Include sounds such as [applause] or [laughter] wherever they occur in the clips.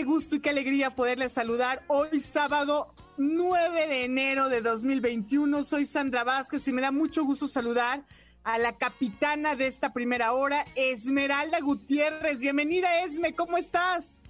qué gusto y qué alegría poderles saludar hoy sábado 9 de enero de 2021. Soy Sandra Vázquez y me da mucho gusto saludar a la capitana de esta primera hora, Esmeralda Gutiérrez. Bienvenida, Esme, ¿cómo estás?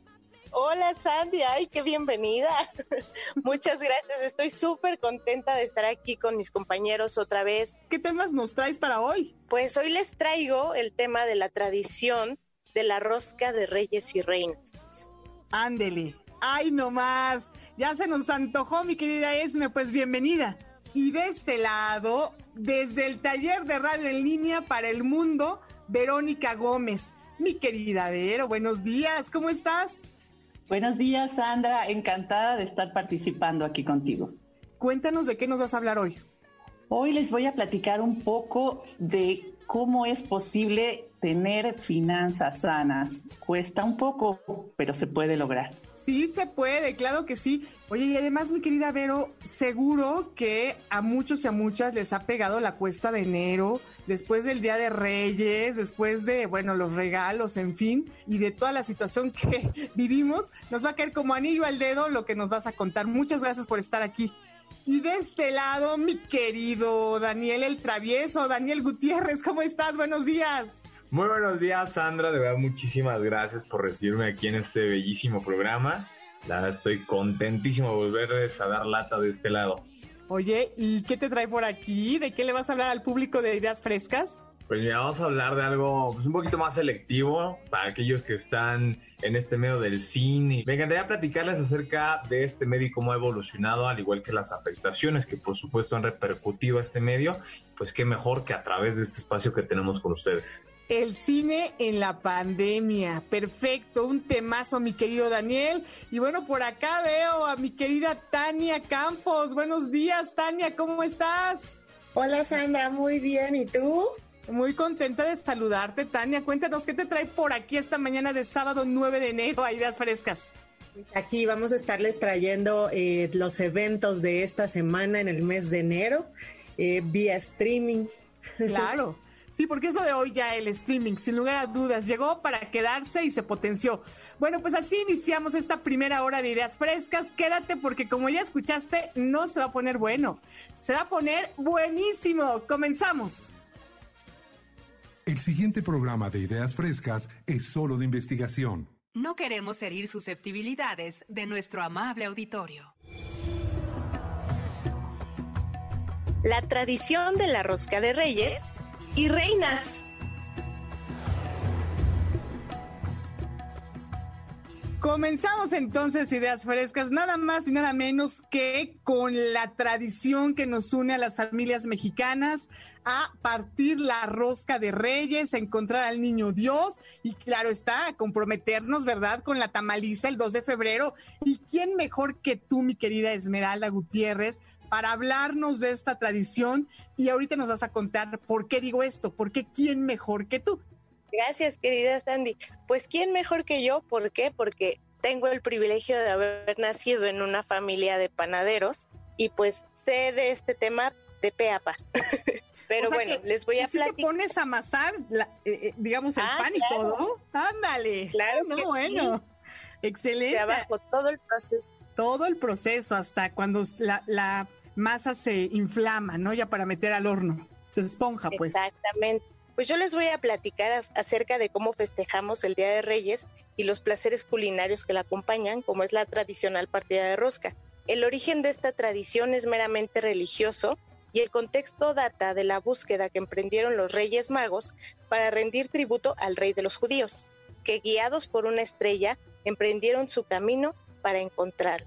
Hola Sandy, ay, qué bienvenida. [laughs] Muchas gracias, estoy súper contenta de estar aquí con mis compañeros otra vez. ¿Qué temas nos traes para hoy? Pues hoy les traigo el tema de la tradición de la rosca de reyes y reinas. Ándele. Ay, no más. Ya se nos antojó, mi querida Esme, pues bienvenida. Y de este lado, desde el taller de radio en línea para el mundo, Verónica Gómez. Mi querida Vero, buenos días, ¿cómo estás? Buenos días, Sandra. Encantada de estar participando aquí contigo. Cuéntanos de qué nos vas a hablar hoy. Hoy les voy a platicar un poco de cómo es posible tener finanzas sanas. Cuesta un poco, pero se puede lograr. Sí, se puede, claro que sí. Oye, y además, mi querida Vero, seguro que a muchos y a muchas les ha pegado la cuesta de enero, después del Día de Reyes, después de, bueno, los regalos, en fin, y de toda la situación que [laughs] vivimos, nos va a caer como anillo al dedo lo que nos vas a contar. Muchas gracias por estar aquí. Y de este lado, mi querido Daniel el Travieso, Daniel Gutiérrez, ¿cómo estás? Buenos días. Muy buenos días, Sandra. De verdad, muchísimas gracias por recibirme aquí en este bellísimo programa. La estoy contentísimo de volverles a dar lata de este lado. Oye, ¿y qué te trae por aquí? ¿De qué le vas a hablar al público de Ideas Frescas? Pues mira, vamos a hablar de algo pues, un poquito más selectivo para aquellos que están en este medio del cine. Me encantaría platicarles acerca de este medio y cómo ha evolucionado, al igual que las afectaciones que por supuesto han repercutido a este medio. Pues qué mejor que a través de este espacio que tenemos con ustedes. El cine en la pandemia. Perfecto, un temazo, mi querido Daniel. Y bueno, por acá veo a mi querida Tania Campos. Buenos días, Tania, ¿cómo estás? Hola, Sandra, muy bien. ¿Y tú? Muy contenta de saludarte, Tania. Cuéntanos qué te trae por aquí esta mañana de sábado 9 de enero a Ideas Frescas. Aquí vamos a estarles trayendo eh, los eventos de esta semana en el mes de enero eh, vía streaming. Claro. [laughs] Sí, porque es lo de hoy ya el streaming, sin lugar a dudas, llegó para quedarse y se potenció. Bueno, pues así iniciamos esta primera hora de ideas frescas. Quédate porque como ya escuchaste, no se va a poner bueno, se va a poner buenísimo. Comenzamos. El siguiente programa de ideas frescas es solo de investigación. No queremos herir susceptibilidades de nuestro amable auditorio. La tradición de la rosca de reyes y reinas. Comenzamos entonces ideas frescas, nada más y nada menos que con la tradición que nos une a las familias mexicanas a partir la rosca de reyes, a encontrar al niño Dios y claro está, a comprometernos, ¿verdad?, con la tamaliza el 2 de febrero. ¿Y quién mejor que tú, mi querida Esmeralda Gutiérrez, para hablarnos de esta tradición y ahorita nos vas a contar por qué digo esto, por qué quién mejor que tú. Gracias, querida Sandy. Pues quién mejor que yo, ¿por qué? Porque tengo el privilegio de haber nacido en una familia de panaderos y pues sé de este tema de peapa. [laughs] Pero bueno, les voy a si te pones a amasar, eh, eh, digamos, el ah, pan y todo. Ándale. Claro. No, bueno. Excelente. Trabajo todo el proceso. Todo el proceso, hasta cuando la, la masa se inflama, ¿no? Ya para meter al horno. Se esponja, pues. Exactamente. Pues yo les voy a platicar acerca de cómo festejamos el Día de Reyes y los placeres culinarios que la acompañan, como es la tradicional partida de rosca. El origen de esta tradición es meramente religioso y el contexto data de la búsqueda que emprendieron los Reyes Magos para rendir tributo al rey de los judíos, que guiados por una estrella emprendieron su camino para encontrarlo.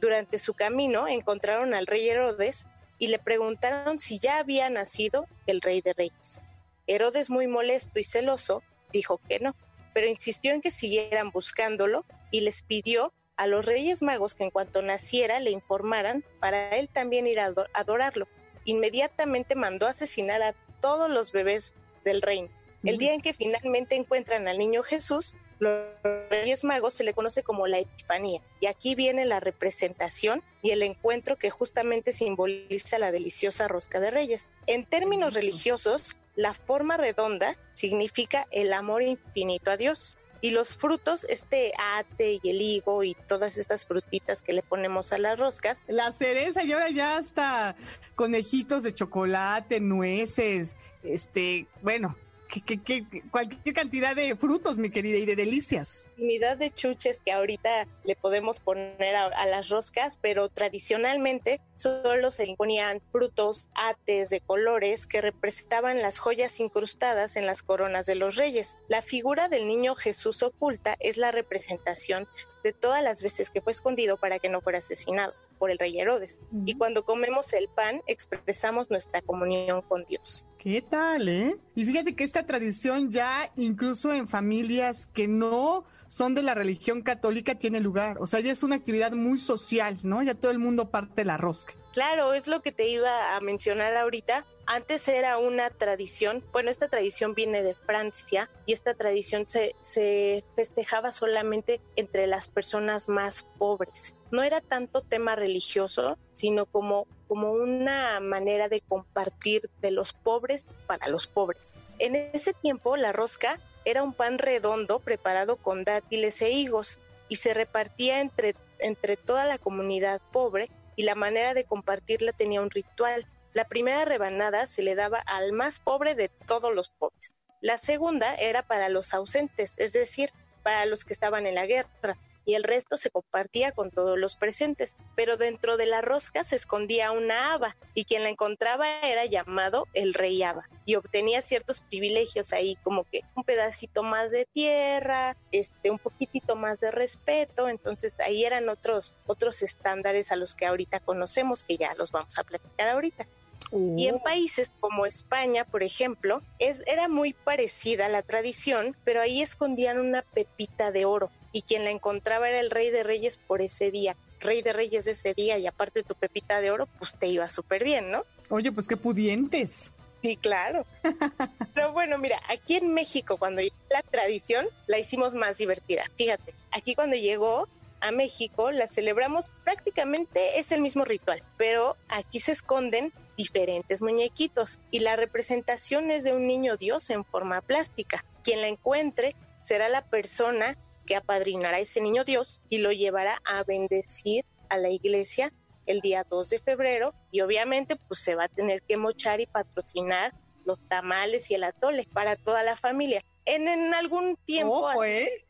Durante su camino encontraron al rey Herodes y le preguntaron si ya había nacido el rey de reyes. Herodes, muy molesto y celoso, dijo que no, pero insistió en que siguieran buscándolo y les pidió a los reyes magos que en cuanto naciera le informaran para él también ir a adorarlo. Inmediatamente mandó asesinar a todos los bebés del reino. El día en que finalmente encuentran al niño Jesús, los Reyes Magos se le conoce como la Epifanía. Y aquí viene la representación y el encuentro que justamente simboliza la deliciosa rosca de Reyes. En términos religiosos, la forma redonda significa el amor infinito a Dios. Y los frutos, este ate y el higo y todas estas frutitas que le ponemos a las roscas. La cereza y ahora ya hasta conejitos de chocolate, nueces, este, bueno, que, cualquier cantidad de frutos, mi querida, y de delicias. Unidad de chuches que ahorita le podemos poner a, las roscas, pero tradicionalmente solo se ponían frutos, ates de colores que representaban las joyas incrustadas en las coronas de los reyes. La figura del niño Jesús oculta es la representación de todas las veces que fue escondido para que no fuera asesinado por el rey Herodes. Y cuando comemos el pan, expresamos nuestra comunión con Dios. ¿Qué tal, eh? Y fíjate que esta tradición ya incluso en familias que no son de la religión católica tiene lugar. O sea, ya es una actividad muy social, ¿no? Ya todo el mundo parte la rosca. Claro, es lo que te iba a mencionar ahorita. Antes era una tradición, bueno, esta tradición viene de Francia y esta tradición se, se festejaba solamente entre las personas más pobres. No era tanto tema religioso, sino como, como una manera de compartir de los pobres para los pobres. En ese tiempo la rosca era un pan redondo preparado con dátiles e higos y se repartía entre, entre toda la comunidad pobre y la manera de compartirla tenía un ritual. La primera rebanada se le daba al más pobre de todos los pobres. La segunda era para los ausentes, es decir, para los que estaban en la guerra y el resto se compartía con todos los presentes. Pero dentro de la rosca se escondía una haba y quien la encontraba era llamado el rey haba y obtenía ciertos privilegios ahí como que un pedacito más de tierra, este un poquitito más de respeto, entonces ahí eran otros otros estándares a los que ahorita conocemos que ya los vamos a platicar ahorita. Y en oh. países como España, por ejemplo, es, era muy parecida la tradición, pero ahí escondían una pepita de oro y quien la encontraba era el rey de reyes por ese día. Rey de reyes de ese día y aparte tu pepita de oro, pues te iba súper bien, ¿no? Oye, pues qué pudientes. Sí, claro. [laughs] Pero bueno, mira, aquí en México cuando llegó la tradición la hicimos más divertida. Fíjate, aquí cuando llegó a México la celebramos prácticamente es el mismo ritual, pero aquí se esconden diferentes muñequitos y la representación es de un niño Dios en forma plástica. Quien la encuentre será la persona que apadrinará a ese niño Dios y lo llevará a bendecir a la iglesia el día 2 de febrero y obviamente pues se va a tener que mochar y patrocinar los tamales y el atole para toda la familia. En, en algún tiempo así, ¿eh?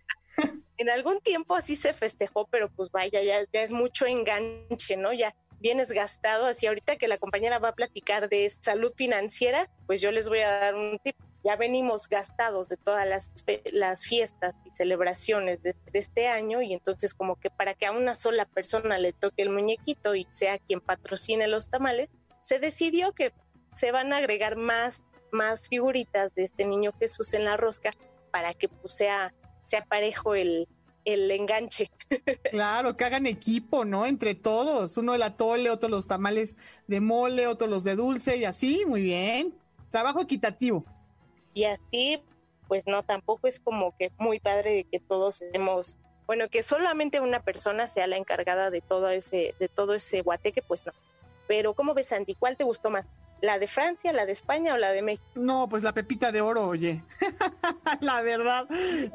En algún tiempo así se festejó, pero pues vaya, ya, ya es mucho enganche, ¿no? Ya vienes gastado, así ahorita que la compañera va a platicar de salud financiera, pues yo les voy a dar un tip ya venimos gastados de todas las, las fiestas y celebraciones de, este año y entonces como que para que a una sola persona le toque el muñequito y sea quien patrocine los tamales, se decidió que se van a agregar más, más figuritas de este niño Jesús en la rosca para que pues, sea, sea parejo el, el enganche. [laughs] Claro, que hagan equipo, ¿no? Entre todos, uno el atole, otro los tamales de mole, otro los de dulce y así, muy bien. Trabajo equitativo y así pues no tampoco es como que muy padre de que todos estemos bueno que solamente una persona sea la encargada de todo ese de todo ese guateque pues no pero cómo ves Andy cuál te gustó más la de Francia, la de España o la de México? No, pues la pepita de oro, oye. [laughs] la verdad.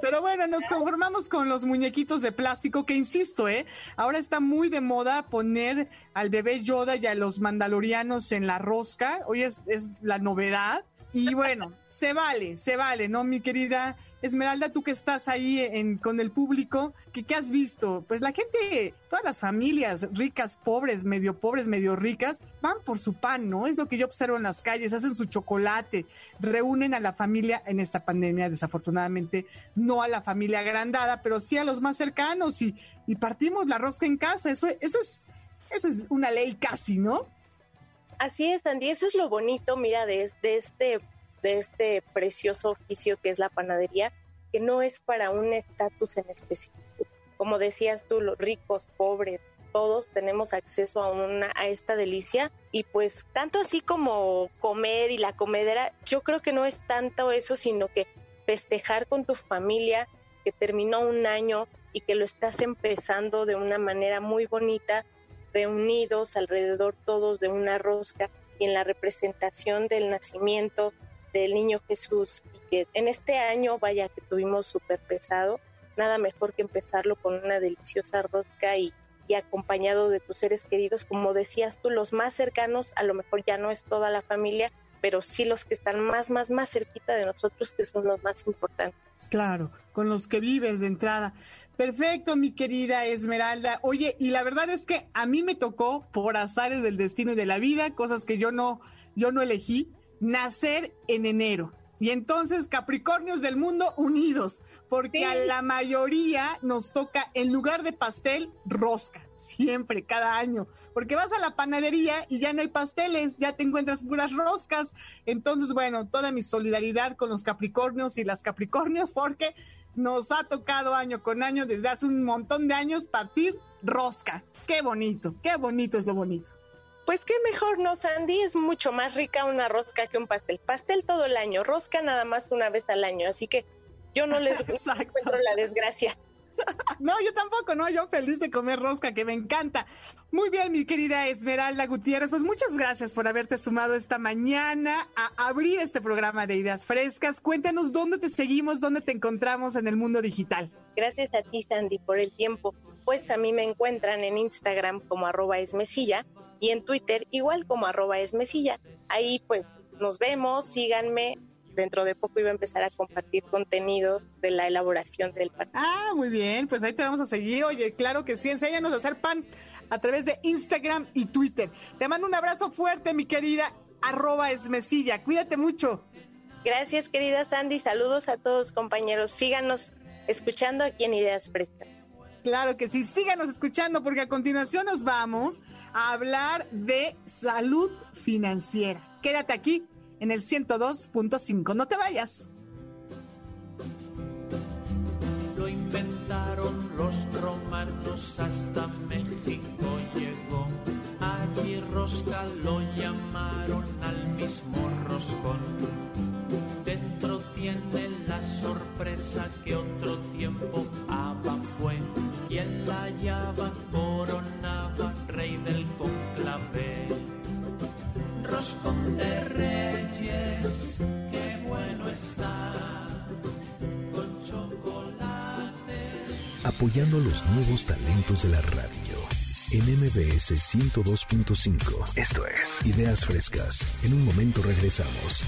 Pero bueno, nos conformamos con los muñequitos de plástico, que insisto, ¿eh? Ahora está muy de moda poner al bebé Yoda y a los mandalorianos en la rosca. Hoy es, es la novedad Y bueno, se vale, se vale, ¿no, mi querida Esmeralda, tú que estás ahí en, con el público, ¿qué, ¿qué has visto? Pues la gente, todas las familias ricas, pobres, medio pobres, medio ricas, van por su pan, ¿no? Es lo que yo observo en las calles, hacen su chocolate, reúnen a la familia en esta pandemia, desafortunadamente, no a la familia agrandada, pero sí a los más cercanos y, y partimos la rosca en casa. Eso, eso, es, eso es una ley casi, ¿no? Así es, Andy, eso es lo bonito, mira, de, de este de este precioso oficio que es la panadería, que no es para un estatus en específico. Como decías tú, los ricos, pobres, todos tenemos acceso a una a esta delicia y pues tanto así como comer y la comedera, yo creo que no es tanto eso, sino que festejar con tu familia que terminó un año y que lo estás empezando de una manera muy bonita, reunidos alrededor todos de una rosca y en la representación del nacimiento del niño Jesús y que en este año, vaya que tuvimos súper pesado, nada mejor que empezarlo con una deliciosa rosca y, y acompañado de tus seres queridos, como decías tú, los más cercanos, a lo mejor ya no es toda la familia, pero sí los que están más, más, más cerquita de nosotros, que son los más importantes. Claro, con los que vives de entrada. Perfecto, mi querida Esmeralda. Oye, y la verdad es que a mí me tocó por azares del destino y de la vida, cosas que yo no, yo no elegí, nacer en enero. Y entonces, Capricornios del mundo unidos, porque a la mayoría nos toca, en lugar de pastel, rosca, siempre, cada año. Porque vas a la panadería y ya no hay pasteles, ya te encuentras puras roscas. Entonces, bueno, toda mi solidaridad con los Capricornios y las Capricornios, porque nos ha tocado año con año, desde hace un montón de años, partir rosca. Qué bonito, qué bonito es lo bonito. Pues qué mejor, ¿no, Sandy? Es mucho más rica una rosca que un pastel. Pastel todo el año, rosca nada más una vez al año, así que yo no les [laughs] encuentro la desgracia. [laughs] No, yo tampoco, no, yo feliz de comer rosca, que me encanta. Muy bien, mi querida Esmeralda Gutiérrez, pues muchas gracias por haberte sumado esta mañana a abrir este programa de ideas frescas. Cuéntanos dónde te seguimos, dónde te encontramos en el mundo digital. Gracias a ti, Sandy, por el tiempo. Pues a mí me encuentran en Instagram como arroba esmesilla y en Twitter igual como arroba esmesilla. Ahí pues nos vemos, síganme. Dentro de poco iba a empezar a compartir contenido de la elaboración del pan. Ah, muy bien, pues ahí te vamos a seguir. Oye, claro que sí, enséñanos a hacer pan a través de Instagram y Twitter. Te mando un abrazo fuerte, mi querida arroba esmesilla. Cuídate mucho. Gracias, querida Sandy. Saludos a todos, compañeros. Síganos escuchando aquí en Ideas Frescas. Claro que sí, síganos escuchando porque a continuación nos vamos a hablar de salud financiera. Quédate aquí en el 102.5, no te vayas. Lo inventaron los romanos hasta México llegó. Allí rosca lo llamaron al mismo roscón. Dentro tiene la sorpresa que otro tiempo Abba fue quien la hallaba coronaba rey del conclave. Roscón de reyes, qué bueno está, con chocolate. Apoyando los nuevos talentos de la radio. En MBS 102.5. Esto es Ideas Frescas. En un momento regresamos.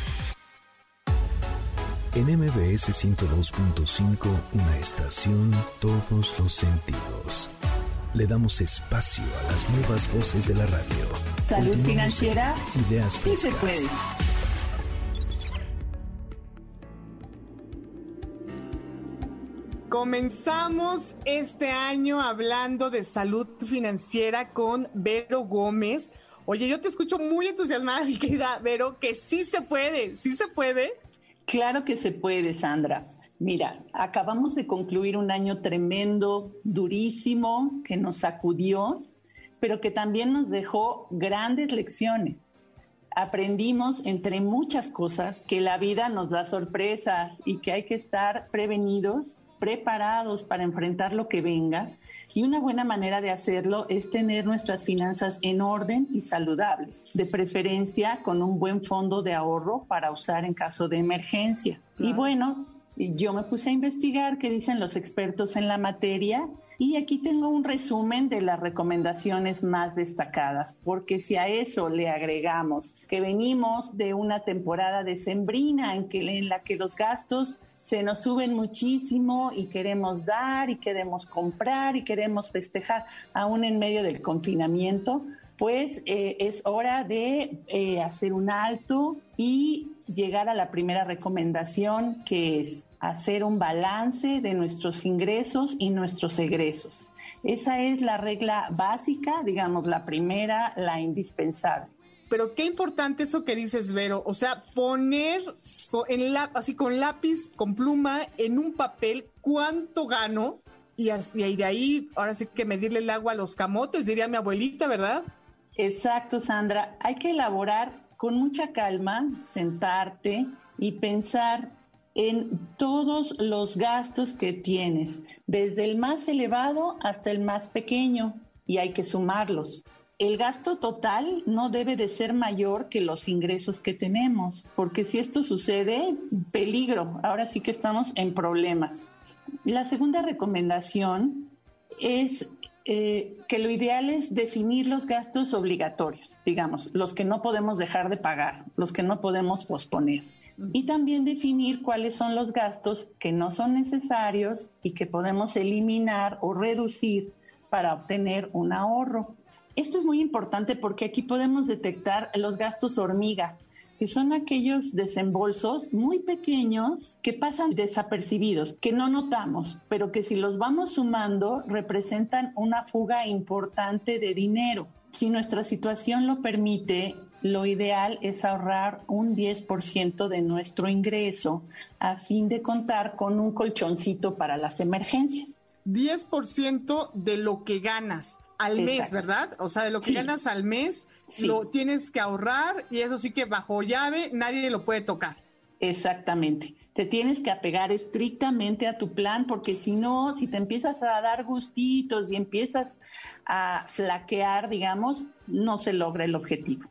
En MBS 102.5, una estación, todos los sentidos. Le damos espacio a las nuevas voces de la radio. Salud financiera. Ideas Sí se puede. Comenzamos este año hablando de salud financiera con Vero Gómez. Oye, yo te escucho muy entusiasmada, [laughs] mi querida Vero, que sí se puede, sí se puede. Claro que se puede, Sandra. Mira, acabamos de concluir un año tremendo, durísimo, que nos sacudió, pero que también nos dejó grandes lecciones. Aprendimos, entre muchas cosas, que la vida nos da sorpresas y que hay que estar prevenidos, preparados para enfrentar lo que venga. Y una buena manera de hacerlo es tener nuestras finanzas en orden y saludables, de preferencia con un buen fondo de ahorro para usar en caso de emergencia. Y bueno, yo me puse a investigar qué dicen los expertos en la materia Y aquí tengo un resumen de las recomendaciones más destacadas, porque si a eso le agregamos que venimos de una temporada decembrina en, en la que los gastos se nos suben muchísimo y queremos dar y queremos comprar y queremos festejar aún en medio del confinamiento, pues eh, es hora de eh, hacer un alto y llegar a la primera recomendación que es hacer un balance de nuestros ingresos y nuestros egresos. Esa es la regla básica, digamos, la primera, la indispensable. Pero qué importante eso que dices, Vero. O sea, poner en la, así con lápiz, con pluma, en un papel cuánto gano y, de ahí, ahora sí que medirle el agua a los camotes, diría mi abuelita, ¿verdad? Exacto, Sandra. Hay que elaborar con mucha calma, sentarte y pensar en todos los gastos que tienes, desde el más elevado hasta el más pequeño, y hay que sumarlos. El gasto total no debe de ser mayor que los ingresos que tenemos, porque si esto sucede, peligro, ahora sí que estamos en problemas. La segunda recomendación es eh, que lo ideal es definir los gastos obligatorios, digamos, los que no podemos dejar de pagar, los que no podemos posponer y también definir cuáles son los gastos que no son necesarios y que podemos eliminar o reducir para obtener un ahorro. Esto es muy importante porque aquí podemos detectar los gastos hormiga, son aquellos desembolsos muy pequeños que pasan desapercibidos, que no notamos, pero que si los vamos sumando representan una fuga importante de dinero. Si nuestra situación lo permite, lo ideal es ahorrar un 10% de nuestro ingreso a fin de contar con un colchoncito para las emergencias. 10% de lo que ganas al mes, ¿verdad? O sea, de lo que ganas al mes, lo tienes que ahorrar y eso sí que bajo llave nadie lo puede tocar. Exactamente. Te tienes que apegar estrictamente a tu plan porque si no, si te empiezas a dar gustitos y empiezas a flaquear, digamos, no se logra el objetivo.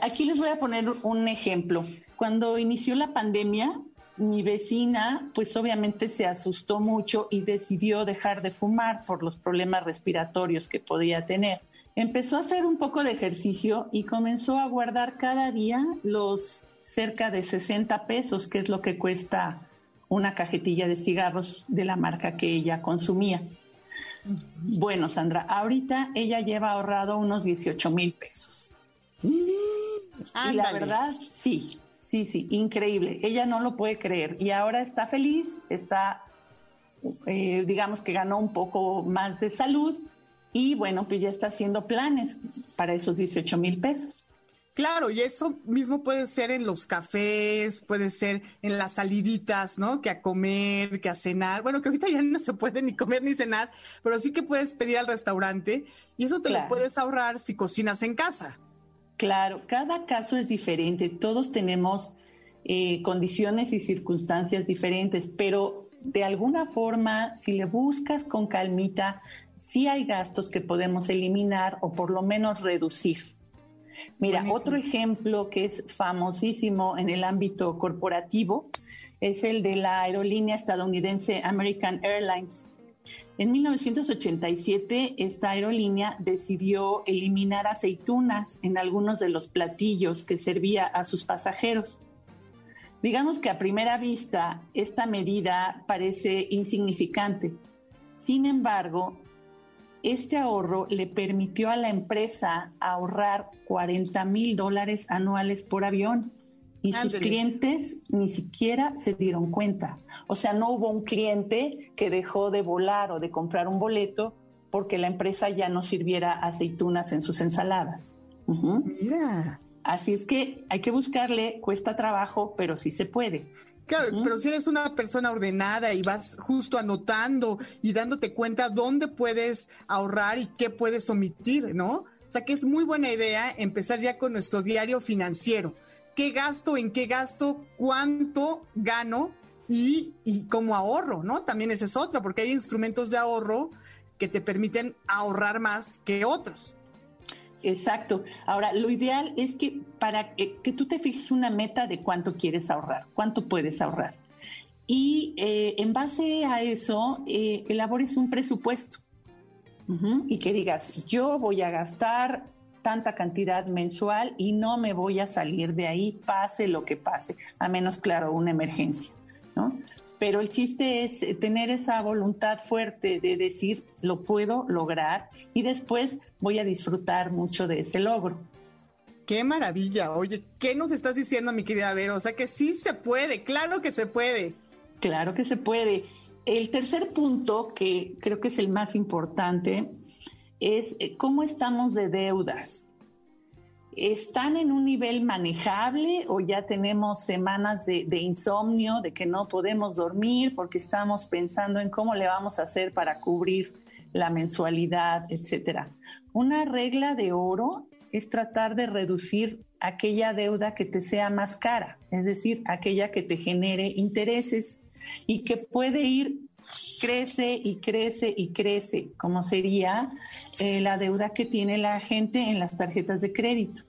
Aquí les voy a poner un ejemplo. Cuando inició la pandemia, mi vecina, pues obviamente se asustó mucho y decidió dejar de fumar por los problemas respiratorios que podía tener. Empezó a hacer un poco de ejercicio y comenzó a guardar cada día los cerca de 60 pesos, que es lo que cuesta una cajetilla de cigarros de la marca que ella consumía. Bueno, Sandra, ahorita ella lleva ahorrado unos 18 mil pesos. Y la verdad, sí, sí, sí, increíble. Ella no lo puede creer y ahora está feliz, está, eh, digamos que ganó un poco más de salud y bueno, pues ya está haciendo planes para esos 18 mil pesos. Claro, y eso mismo puede ser en los cafés, puede ser en las saliditas, ¿no? Que a comer, que a cenar. Bueno, que ahorita ya no se puede ni comer ni cenar, pero sí que puedes pedir al restaurante y eso te lo puedes ahorrar si cocinas en casa. Claro, cada caso es diferente, todos tenemos eh, condiciones y circunstancias diferentes, pero de alguna forma, si le buscas con calmita, sí hay gastos que podemos eliminar o por lo menos reducir. Mira, otro ejemplo que es famosísimo en el ámbito corporativo es el de la aerolínea estadounidense American Airlines. En 1987, esta aerolínea decidió eliminar aceitunas en algunos de los platillos que servía a sus pasajeros. Digamos que a primera vista esta medida parece insignificante. Sin embargo, este ahorro le permitió a la empresa ahorrar 40 mil dólares anuales por avión y sus clientes ni siquiera se dieron cuenta. O sea, no hubo un cliente que dejó de volar o de comprar un boleto porque la empresa ya no sirviera aceitunas en sus ensaladas. Mira. Así es que hay que buscarle, cuesta trabajo, pero sí se puede. Claro, pero si eres una persona ordenada y vas justo anotando y dándote cuenta dónde puedes ahorrar y qué puedes omitir, ¿no? O sea que es muy buena idea empezar ya con nuestro diario financiero qué gasto, en qué gasto, cuánto gano y, cómo ahorro, ¿no? También ese es otro, porque hay instrumentos de ahorro que te permiten ahorrar más que otros. Exacto. Ahora, lo ideal es que para que, tú te fijes una meta de cuánto quieres ahorrar, cuánto puedes ahorrar. y eh, en base a eso eh, elabores un presupuesto Ujú, y que digas, yo voy a gastar tanta cantidad mensual y no me voy a salir de ahí, pase lo que pase, a menos, claro, una emergencia, ¿no? Pero el chiste es eh, tener esa voluntad fuerte de decir, lo puedo lograr y después voy a disfrutar mucho de ese logro. Qué maravilla. Oye, ¿qué nos estás diciendo, mi querida Vero? O sea que sí se puede, claro que se puede. Claro que se puede. El tercer punto, que creo que es el más importante, es eh, cómo estamos de deudas. ¿Están en un nivel manejable o ya tenemos semanas de, de insomnio, de que no podemos dormir porque estamos pensando en cómo le vamos a hacer para cubrir la mensualidad, etcétera? Una regla de oro es tratar de reducir aquella deuda que te sea más cara, es decir, aquella que te genere intereses y que puede ir, crece y crece y crece, como sería eh, la deuda que tiene la gente en las tarjetas de crédito.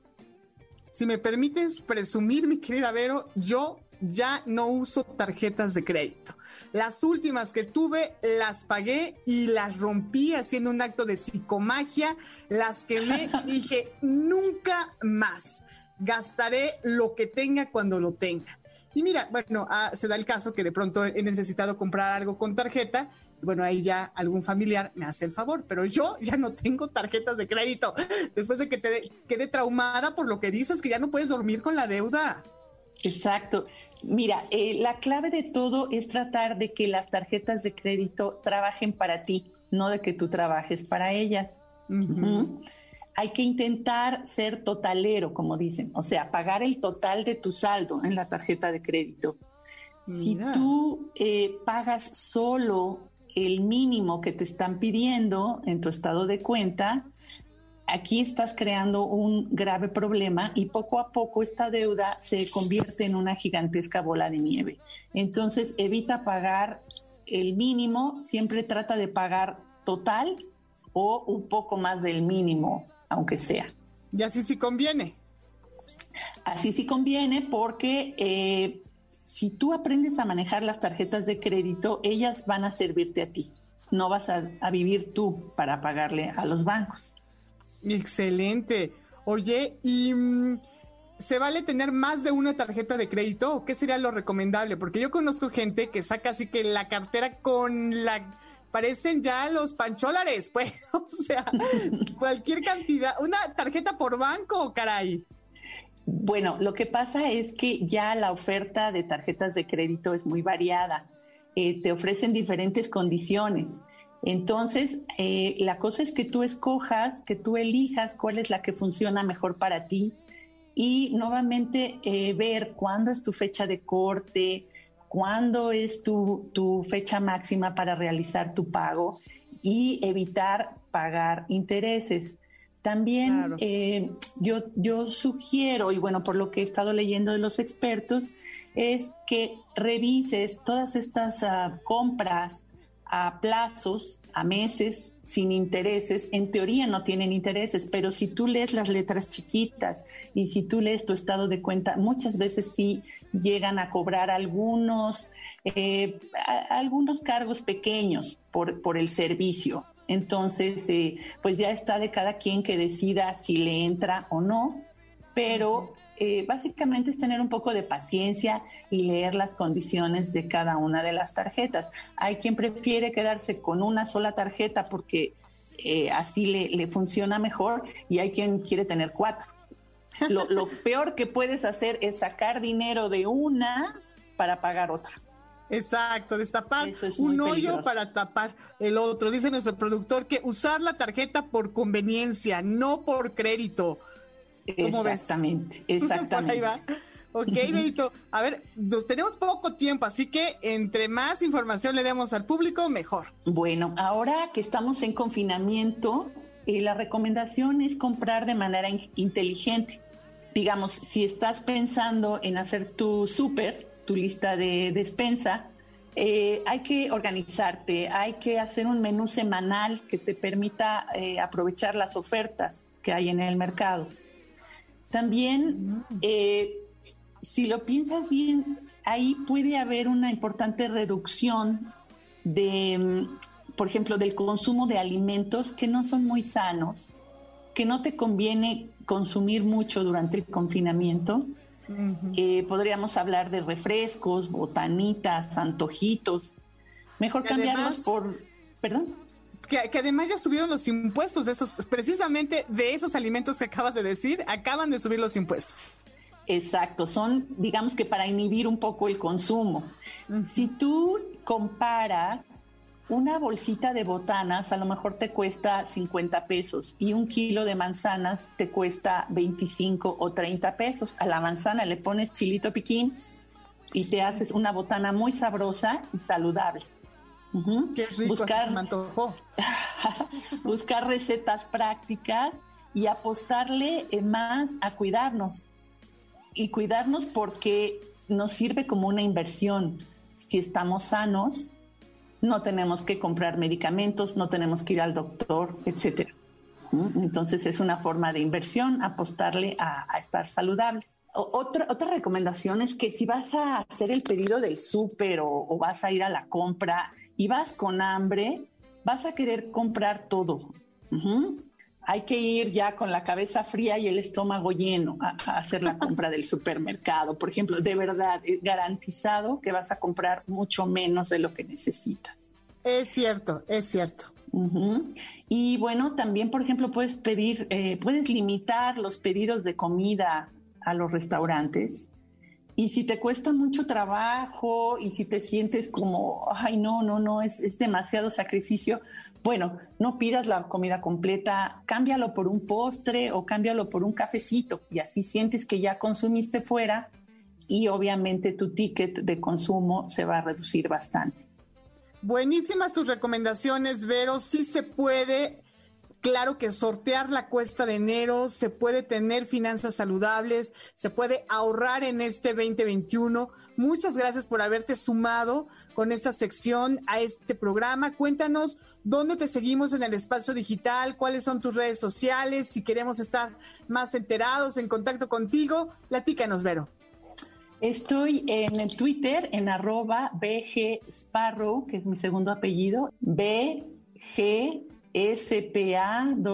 Si me permites presumir, mi querida Vero, yo ya no uso tarjetas de crédito. Las últimas que tuve las pagué y las rompí haciendo un acto de psicomagia, las quemé y [laughs] dije, nunca más. Gastaré lo que tenga cuando lo tenga. Y mira, bueno, ah, se da el caso que de pronto he necesitado comprar algo con tarjeta. Bueno, ahí ya algún familiar me hace el favor, pero yo [laughs] ya no tengo tarjetas de crédito. Después de que te quedé traumada por lo que dices, que ya no puedes dormir con la deuda. Exacto. Mira, eh, la clave de todo es tratar de que las tarjetas de crédito trabajen para ti, no de que tú trabajes para ellas. Ujú. Hay que intentar ser totalero, como dicen, o sea, pagar el total de tu saldo en la tarjeta de crédito. Si tú eh, pagas solo el mínimo que te están pidiendo en tu estado de cuenta, aquí estás creando un grave problema y poco a poco esta deuda se convierte en una gigantesca bola de nieve. Entonces, evita pagar el mínimo, siempre trata de pagar total o un poco más del mínimo, aunque sea. Y así sí conviene. Así sí conviene porque eh, si tú aprendes a manejar las tarjetas de crédito, ellas van a servirte a ti. No vas a, a vivir tú para pagarle a los bancos. Excelente. Oye, ¿y mm, se vale tener más de una tarjeta de crédito o qué sería lo recomendable? Porque yo conozco gente que saca así que la cartera con la... Parecen ya los pancholares, [laughs] pues. O sea, cualquier cantidad. Una tarjeta por banco, caray. Bueno, lo que pasa es que ya la oferta de tarjetas de crédito es muy variada. Eh, te ofrecen diferentes condiciones. Entonces, eh, la cosa es que tú escojas, que tú elijas cuál es la que funciona mejor para ti y nuevamente eh, ver cuándo es tu fecha de corte, cuándo es tu, tu fecha máxima para realizar tu pago y evitar pagar intereses. También Claro. eh, yo, yo sugiero, y bueno, por lo que he estado leyendo de los expertos, es que revises todas estas ah, compras a plazos, a meses, sin intereses. En teoría no tienen intereses, pero si tú lees las letras chiquitas y si tú lees tu estado de cuenta, muchas veces sí llegan a cobrar algunos, eh, algunos cargos pequeños por, por el servicio. Entonces, eh, pues ya está de cada quien que decida si le entra o no, pero eh, básicamente es tener un poco de paciencia y leer las condiciones de cada una de las tarjetas. Hay quien prefiere quedarse con una sola tarjeta porque eh, así le, le funciona mejor y hay quien quiere tener cuatro. Lo, [laughs] lo peor que puedes hacer es sacar dinero de una para pagar otra. Exacto, destapar es un hoyo peligroso. para tapar el otro. Dice nuestro productor que usar la tarjeta por conveniencia, no por crédito. ¿Cómo ves? Exactamente, [laughs] Por exactamente. ahí va. Ok, Benito. A ver, nos tenemos poco tiempo, así que entre más información le demos al público, mejor. Bueno, ahora que estamos en confinamiento, eh, la recomendación es comprar de manera in- inteligente. Digamos, si estás pensando en hacer tu súper, tu lista de despensa, eh, hay que organizarte, hay que hacer un menú semanal que te permita eh, aprovechar las ofertas que hay en el mercado. También eh, si lo piensas bien, ahí puede haber una importante reducción de, mm, por ejemplo, del consumo de alimentos que no son muy sanos, que no te conviene consumir mucho durante el confinamiento. Eh, podríamos hablar de refrescos, botanitas, antojitos. Mejor cambiarlos además- por... ¿Perdón? Que, que además ya subieron los impuestos de esos, precisamente de esos alimentos que acabas de decir, acaban de subir los impuestos. Exacto, son, digamos que para inhibir un poco el consumo. Si tú comparas una bolsita de botanas, a lo mejor te cuesta 50 pesos y un kilo de manzanas te cuesta 25 o 30 pesos. A la manzana le pones chilito piquín y te haces una botana muy sabrosa y saludable. Qué rico, así se me antojó. [laughs] buscar recetas prácticas y apostarle más a cuidarnos. Y cuidarnos porque nos sirve como una inversión. Si estamos sanos, no tenemos que comprar medicamentos, no tenemos que ir al doctor, etcétera. Entonces es una forma de inversión, apostarle a, a estar saludables. O- Otra, otra recomendación es que si vas a hacer el pedido del súper o, o vas a ir a la compra y vas con hambre, vas a querer comprar todo. Hay que ir ya con la cabeza fría y el estómago lleno a, a hacer la compra del supermercado. Por ejemplo, de verdad, es garantizado que vas a comprar mucho menos de lo que necesitas. Es cierto, es cierto. Y bueno, también, por ejemplo, puedes pedir, eh, puedes limitar los pedidos de comida a los restaurantes. Y si te cuesta mucho trabajo y si te sientes como, ay, no, no, no, es, es demasiado sacrificio, bueno, no pidas la comida completa, cámbialo por un postre o cámbialo por un cafecito y así sientes que ya consumiste fuera y obviamente tu ticket de consumo se va a reducir bastante. Buenísimas tus recomendaciones, Vero. Sí se puede, claro que sortear la cuesta de enero, se puede tener finanzas saludables, se puede ahorrar en este 2021. Muchas gracias por haberte sumado con esta sección a este programa. Cuéntanos dónde te seguimos en el espacio digital, cuáles son tus redes sociales, si queremos estar más enterados, en contacto contigo. Platícanos, Vero. Estoy en el Twitter en arroba BG Sparrow, que es mi segundo apellido, BG S-P-A-W-R-O-W-E.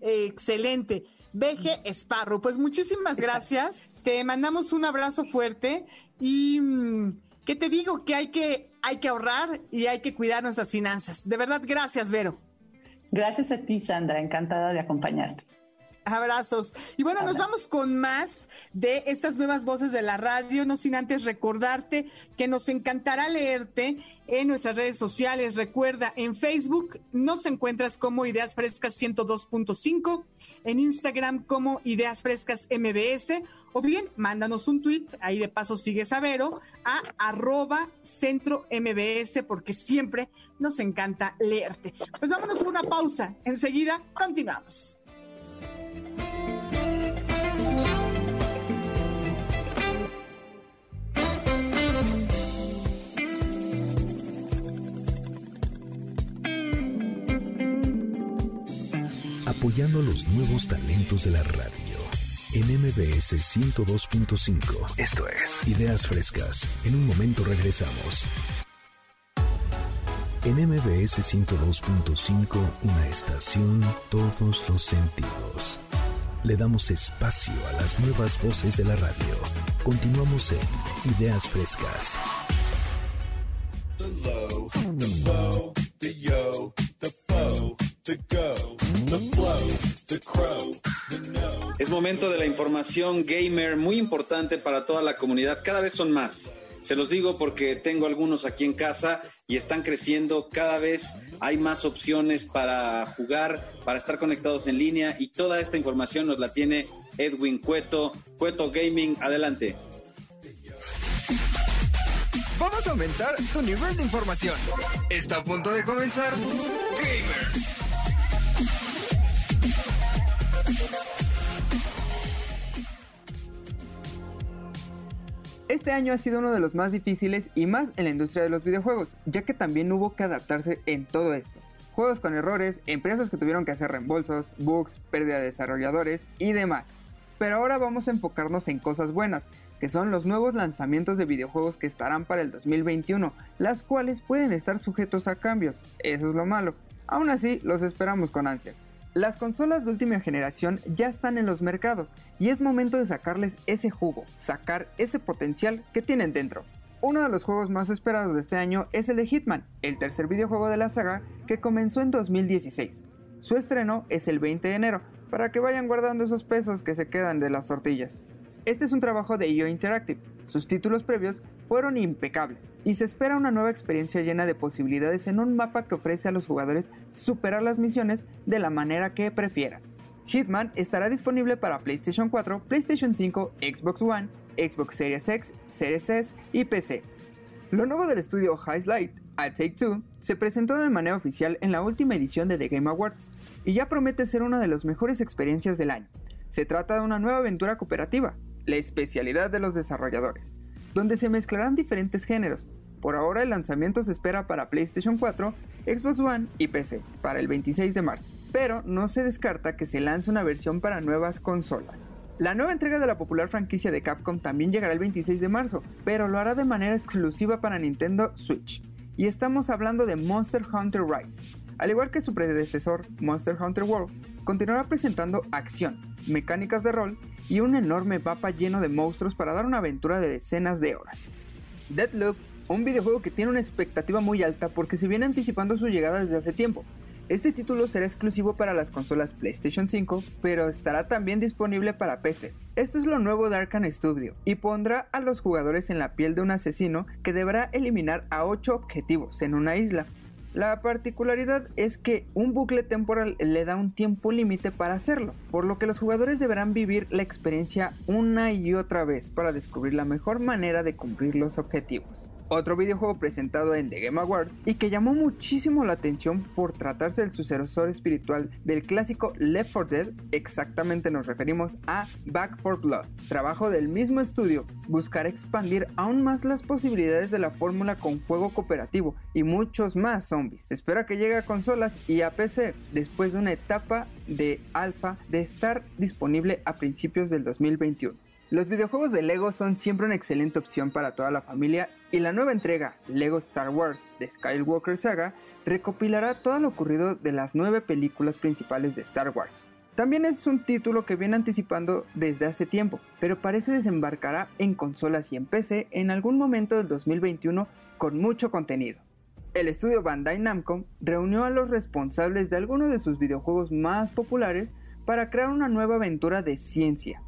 Excelente. BG Esparro, pues muchísimas gracias. Te mandamos un abrazo fuerte y mm, ¿qué te digo? Que hay que hay que ahorrar y hay que cuidar nuestras finanzas. De verdad, gracias, Vero. Gracias a ti, Sandra. Encantada de acompañarte. Abrazos. Y bueno, nos vamos con más de estas nuevas voces de la radio, no sin antes recordarte que nos encantará leerte en nuestras redes sociales. Recuerda, en Facebook nos encuentras como Ideas Frescas 102.5, en Instagram como Ideas Frescas MBS, o bien mándanos un tweet, ahí de paso sigues a Vero, a arroba centro MBS, porque siempre nos encanta leerte. Pues vámonos a una pausa, enseguida continuamos. Apoyando a los nuevos talentos de la radio. En MBS 102.5. Esto es Ideas Frescas. En un momento regresamos. En MBS 102.5, una estación todos los sentidos. Le damos espacio a las nuevas voces de la radio. Continuamos en Ideas Frescas. Es momento de la información gamer muy importante para toda la comunidad. Cada vez son más. Se los digo porque tengo algunos aquí en casa y están creciendo. Cada vez hay más opciones para jugar, para estar conectados en línea y toda esta información nos la tiene Edwin Cueto. Cueto Gaming, adelante. Vamos a aumentar tu nivel de información. Está a punto de comenzar Gamers. Este año ha sido uno de los más difíciles y más en la industria de los videojuegos, ya que también hubo que adaptarse en todo esto. Juegos con errores, empresas que tuvieron que hacer reembolsos, bugs, pérdida de desarrolladores y demás. Pero ahora vamos a enfocarnos en cosas buenas, que son los nuevos lanzamientos de videojuegos que estarán para el 2021, las cuales pueden estar sujetos a cambios, eso es lo malo. Aún así, los esperamos con ansias. Las consolas de última generación ya están en los mercados y es momento de sacarles ese jugo, sacar ese potencial que tienen dentro. Uno de los juegos más esperados de este año es el de Hitman, el tercer videojuego de la saga que comenzó en 2016. Su estreno es el 20 de enero, para que vayan guardando esos pesos que se quedan de las tortillas. Este es un trabajo de IO Interactive. Sus títulos previos fueron impecables y se espera una nueva experiencia llena de posibilidades en un mapa que ofrece a los jugadores superar las misiones de la manera que prefieran. Hitman estará disponible para PlayStation 4, PlayStation 5, Xbox One, Xbox Series X, Series S y PC. Lo nuevo del estudio Highlight, I Take Two, se presentó de manera oficial en la última edición de The Game Awards y ya promete ser una de las mejores experiencias del año. Se trata de una nueva aventura cooperativa, la especialidad de los desarrolladores, donde se mezclarán diferentes géneros. Por ahora el lanzamiento se espera para PlayStation 4, Xbox One y PC para el 26 de marzo, pero no se descarta que se lance una versión para nuevas consolas. La nueva entrega de la popular franquicia de Capcom también llegará el 26 de marzo, pero lo hará de manera exclusiva para Nintendo Switch. Y estamos hablando de Monster Hunter Rise. Al igual que su predecesor, Monster Hunter World, continuará presentando acción, mecánicas de rol y un enorme mapa lleno de monstruos para dar una aventura de decenas de horas. Deadloop, un videojuego que tiene una expectativa muy alta porque se viene anticipando su llegada desde hace tiempo, este título será exclusivo para las consolas PlayStation 5, pero estará también disponible para PC. Esto es lo nuevo de Arkane Studio y pondrá a los jugadores en la piel de un asesino que deberá eliminar a 8 objetivos en una isla. La particularidad es que un bucle temporal le da un tiempo límite para hacerlo, por lo que los jugadores deberán vivir la experiencia una y otra vez para descubrir la mejor manera de cumplir los objetivos otro videojuego presentado en The Game Awards y que llamó muchísimo la atención por tratarse del sucesor espiritual del clásico Left 4 Dead, exactamente nos referimos a Back 4 Blood, trabajo del mismo estudio, buscar expandir aún más las posibilidades de la fórmula con juego cooperativo y muchos más zombies. Espera que llegue a consolas y a PC después de una etapa de alfa de estar disponible a principios del 2021. Los videojuegos de Lego son siempre una excelente opción para toda la familia y la nueva entrega, Lego Star Wars de Skywalker Saga, recopilará todo lo ocurrido de las nueve películas principales de Star Wars. También es un título que viene anticipando desde hace tiempo, pero parece desembarcará en consolas y en PC en algún momento del 2021 con mucho contenido. El estudio Bandai Namco reunió a los responsables de algunos de sus videojuegos más populares para crear una nueva aventura de ciencia,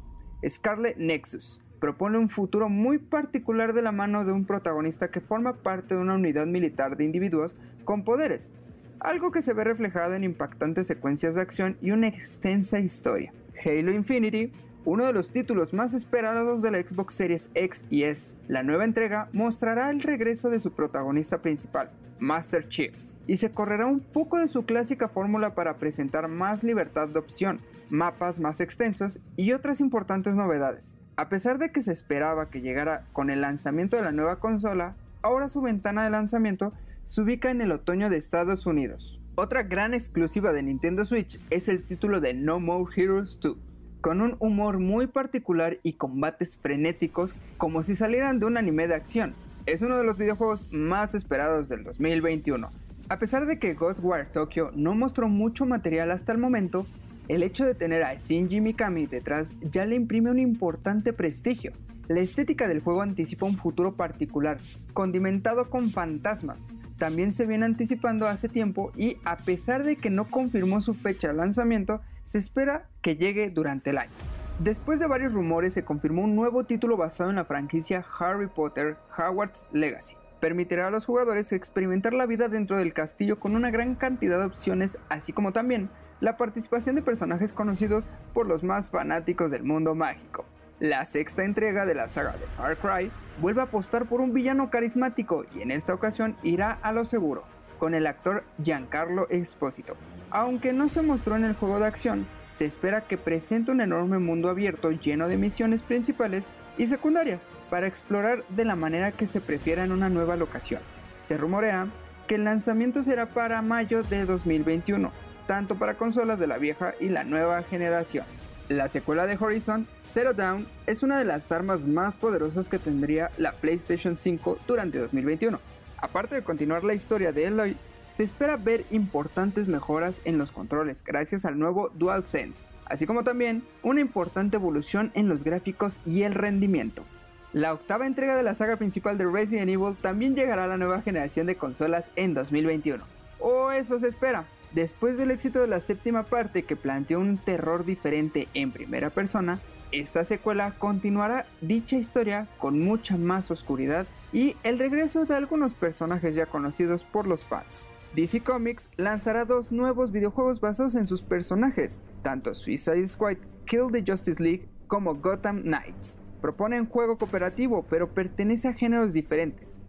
Scarlet Nexus propone un futuro muy particular de la mano de un protagonista que forma parte de una unidad militar de individuos con poderes, algo que se ve reflejado en impactantes secuencias de acción y una extensa historia. Halo Infinity, uno de los títulos más esperados de la Xbox Series X y S, la nueva entrega mostrará el regreso de su protagonista principal, Master Chief, y se correrá un poco de su clásica fórmula para presentar más libertad de opción, mapas más extensos y otras importantes novedades. A pesar de que se esperaba que llegara con el lanzamiento de la nueva consola, ahora su ventana de lanzamiento se ubica en el otoño de Estados Unidos. Otra gran exclusiva de Nintendo Switch es el título de No More Heroes 2, con un humor muy particular y combates frenéticos como si salieran de un anime de acción. Es uno de los videojuegos más esperados del 2021. A pesar de que Ghostwire Tokyo no mostró mucho material hasta el momento, el hecho de tener a Shinji Mikami detrás ya le imprime un importante prestigio. La estética del juego anticipa un futuro particular, condimentado con fantasmas. También se viene anticipando hace tiempo y a pesar de que no confirmó su fecha de lanzamiento, se espera que llegue durante el año. Después de varios rumores se confirmó un nuevo título basado en la franquicia Harry Potter Hogwarts Legacy. Permitirá a los jugadores experimentar la vida dentro del castillo con una gran cantidad de opciones, así como también la participación de personajes conocidos por los más fanáticos del mundo mágico. La sexta entrega de la saga de Far Cry vuelve a apostar por un villano carismático y en esta ocasión irá a lo seguro, con el actor Giancarlo Esposito. Aunque no se mostró en el juego de acción, se espera que presente un enorme mundo abierto lleno de misiones principales y secundarias para explorar de la manera que se prefiera en una nueva locación. Se rumorea que el lanzamiento será para mayo de 2021, tanto para consolas de la vieja y la nueva generación. La secuela de Horizon, Zero Dawn, es una de las armas más poderosas que tendría la PlayStation 5 durante 2021. Aparte de continuar la historia de Eloy, se espera ver importantes mejoras en los controles gracias al nuevo DualSense, así como también una importante evolución en los gráficos y el rendimiento. La octava entrega de la saga principal de Resident Evil también llegará a la nueva generación de consolas en 2021. O eso se espera. Después del éxito de la séptima parte que planteó un terror diferente en primera persona, esta secuela continuará dicha historia con mucha más oscuridad y el regreso de algunos personajes ya conocidos por los fans. DC Comics lanzará dos nuevos videojuegos basados en sus personajes, tanto Suicide Squad Kill the Justice League como Gotham Knights. Proponen juego cooperativo, pero pertenece a géneros diferentes,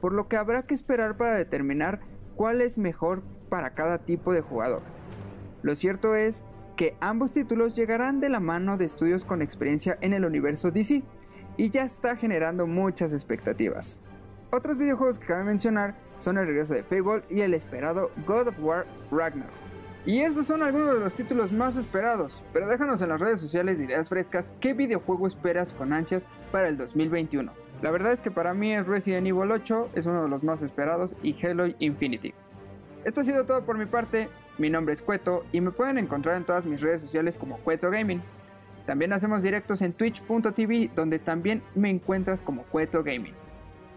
por lo que habrá que esperar para determinar cuál es mejor para cada tipo de jugador. Lo cierto es que ambos títulos llegarán de la mano de estudios con experiencia en el universo DC y ya está generando muchas expectativas. Otros videojuegos que cabe mencionar son el regreso de Fable y el esperado God of War Ragnarok. Y estos son algunos de los títulos más esperados, pero déjanos en las redes sociales de ideas frescas qué videojuego esperas con ansias para el 2021. La verdad es que para mí es Resident Evil 8, es uno de los más esperados, y Halo Infinity. Esto ha sido todo por mi parte, mi nombre es Cueto y me pueden encontrar en todas mis redes sociales como Cueto Gaming. También hacemos directos en twitch.tv donde también me encuentras como Cueto Gaming.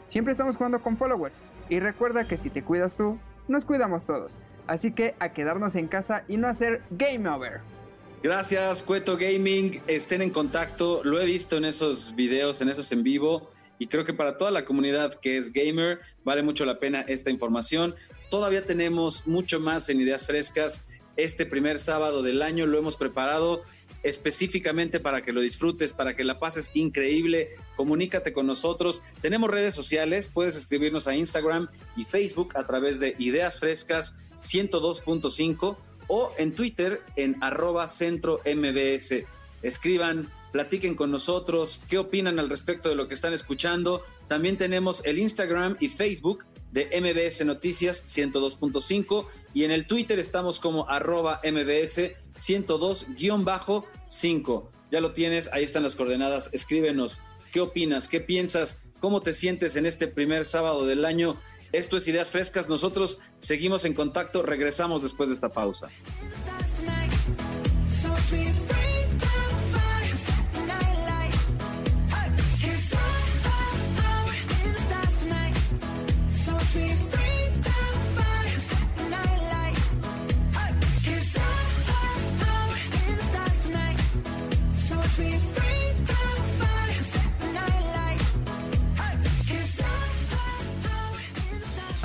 Siempre estamos jugando con followers y recuerda que si te cuidas tú, nos cuidamos todos. Así que a quedarnos en casa y no hacer game over. Gracias, Cueto Gaming. Estén en contacto. Lo he visto en esos videos, en esos en vivo. Y creo que para toda la comunidad que es gamer, vale mucho la pena esta información. Todavía tenemos mucho más en Ideas Frescas. Este primer sábado del año lo hemos preparado específicamente para que lo disfrutes, para que la pases increíble. Comunícate con nosotros. Tenemos redes sociales, puedes escribirnos a Instagram y Facebook a través de Ideas Frescas 102.5 o en Twitter en arroba centro MBS. Escriban, platiquen con nosotros, qué opinan al respecto de lo que están escuchando. También tenemos el Instagram y Facebook de MBS Noticias 102.5 y en el Twitter estamos como arroba MBS 102-5. Ya lo tienes, ahí están las coordenadas, escríbenos, ¿qué opinas? ¿Qué piensas? ¿Cómo te sientes en este primer sábado del año? Esto es Ideas Frescas, nosotros seguimos en contacto, regresamos después de esta pausa.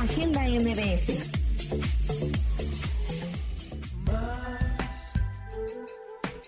Agenda MBS.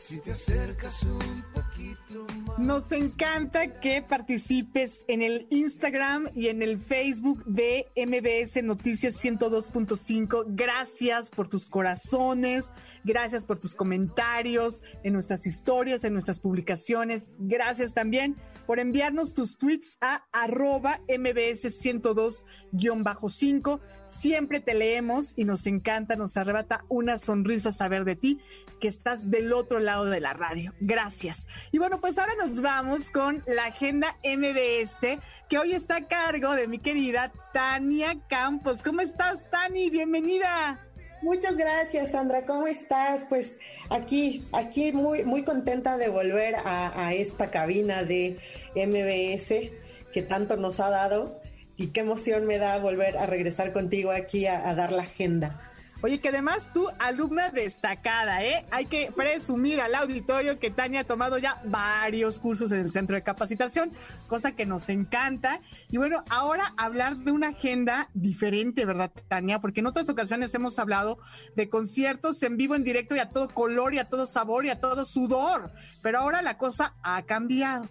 Si te acercas un poquito más. Nos encanta que participes en el Instagram y en el Facebook de MBS Noticias 102.5. Gracias por tus corazones, gracias por tus comentarios en nuestras historias, en nuestras publicaciones. Gracias también por enviarnos tus tweets a arroba MBS 102-5. Siempre te leemos y nos encanta, nos arrebata una sonrisa saber de ti, que estás del otro lado de la radio. Gracias. Y bueno, pues ahora nos vamos con la agenda MBS, que hoy está a cargo de mi querida Tania Campos. ¿Cómo estás, Tani? Bienvenida. Muchas gracias, Sandra. ¿Cómo estás? Pues aquí, aquí muy, muy contenta de volver a, esta cabina de MBS que tanto nos ha dado y qué emoción me da volver a regresar contigo aquí a dar la agenda. Oye, que además tú, alumna destacada, ¿eh? Hay que presumir al auditorio que Tania ha tomado ya varios cursos en el centro de capacitación, cosa que nos encanta. Y bueno, ahora hablar de una agenda diferente, ¿verdad, Tania? Porque en otras ocasiones hemos hablado de conciertos en vivo, en directo y a todo color y a todo sabor y a todo sudor. Pero ahora la cosa ha cambiado.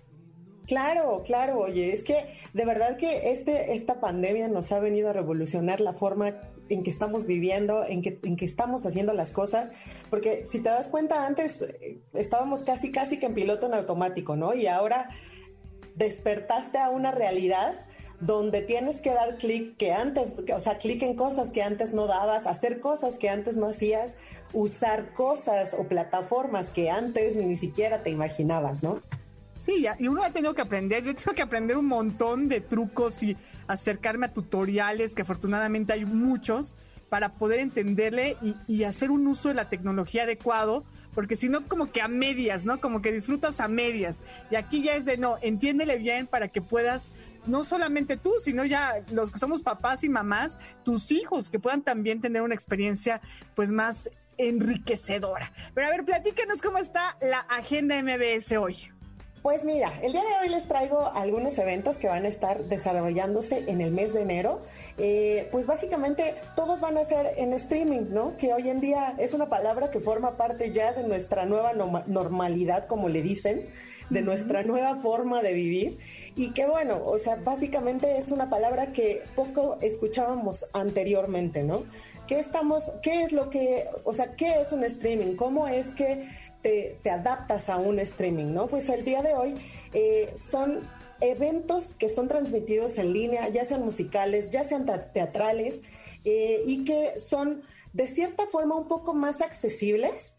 Claro, claro, oye, es que de verdad que este, esta pandemia nos ha venido a revolucionar la forma en que estamos viviendo, en que, en que estamos haciendo las cosas, porque si te das cuenta, antes eh, estábamos casi, casi que en piloto en automático, ¿no? Y ahora despertaste a una realidad donde tienes que dar clic que antes, o sea, clic en cosas que antes no dabas, hacer cosas que antes no hacías, usar cosas o plataformas que antes ni siquiera te imaginabas, ¿no? Sí, y uno ha tenido que aprender, yo tengo que aprender un montón de trucos y acercarme a tutoriales, que afortunadamente hay muchos, para poder entenderle y, hacer un uso de la tecnología adecuado, porque si no, como que a medias, ¿no? Como que disfrutas a medias. Y aquí ya es de, no, entiéndele bien para que puedas, no solamente tú, sino ya los que somos papás y mamás, tus hijos, que puedan también tener una experiencia pues más enriquecedora. Pero a ver, platícanos cómo está la agenda MBS hoy. Pues mira, el día de hoy les traigo algunos eventos que van a estar desarrollándose en el mes de enero. Eh, pues básicamente todos van a ser en streaming, ¿no? Que hoy en día es una palabra que forma parte ya de nuestra nueva normalidad, como le dicen, de nuestra nueva forma de vivir. Y que bueno, o sea, básicamente es una palabra que poco escuchábamos anteriormente, ¿no? ¿Qué estamos, qué es lo que, o sea, qué es un streaming? ¿Cómo es que te, adaptas a un streaming, ¿no? Pues el día de hoy eh, son eventos que son transmitidos en línea, ya sean musicales, ya sean teatrales, eh, y que son de cierta forma un poco más accesibles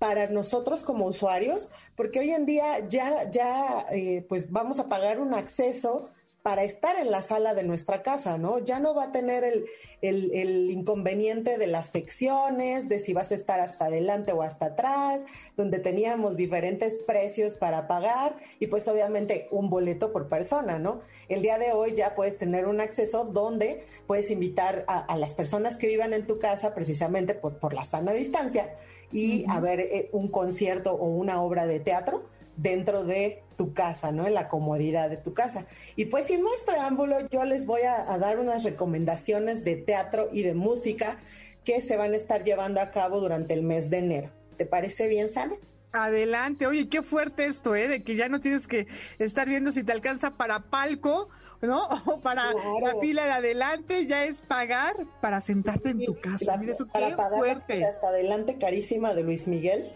para nosotros como usuarios, porque hoy en día ya, ya eh, pues vamos a pagar un acceso para estar en la sala de nuestra casa, ¿no? Ya no va a tener el, inconveniente de las secciones, de si vas a estar hasta adelante o hasta atrás, donde teníamos diferentes precios para pagar y pues obviamente un boleto por persona, ¿no? El día de hoy ya puedes tener un acceso donde puedes invitar a, las personas que vivan en tu casa precisamente por, por la sana distancia y a ver eh, un concierto o una obra de teatro dentro de tu casa, ¿no? En la comodidad de tu casa. Y pues sin más preámbulo, yo les voy a, dar unas recomendaciones de teatro y de música que se van a estar llevando a cabo durante el mes de enero. ¿Te parece bien, Sara? Adelante, oye, qué fuerte esto, ¿eh? De que ya no tienes que estar viendo si te alcanza para palco, ¿no? [laughs] O para la fila de adelante, ya es pagar para sentarte en tu casa. Mira eso, para pagar fuerte. Hasta adelante carísima de Luis Miguel.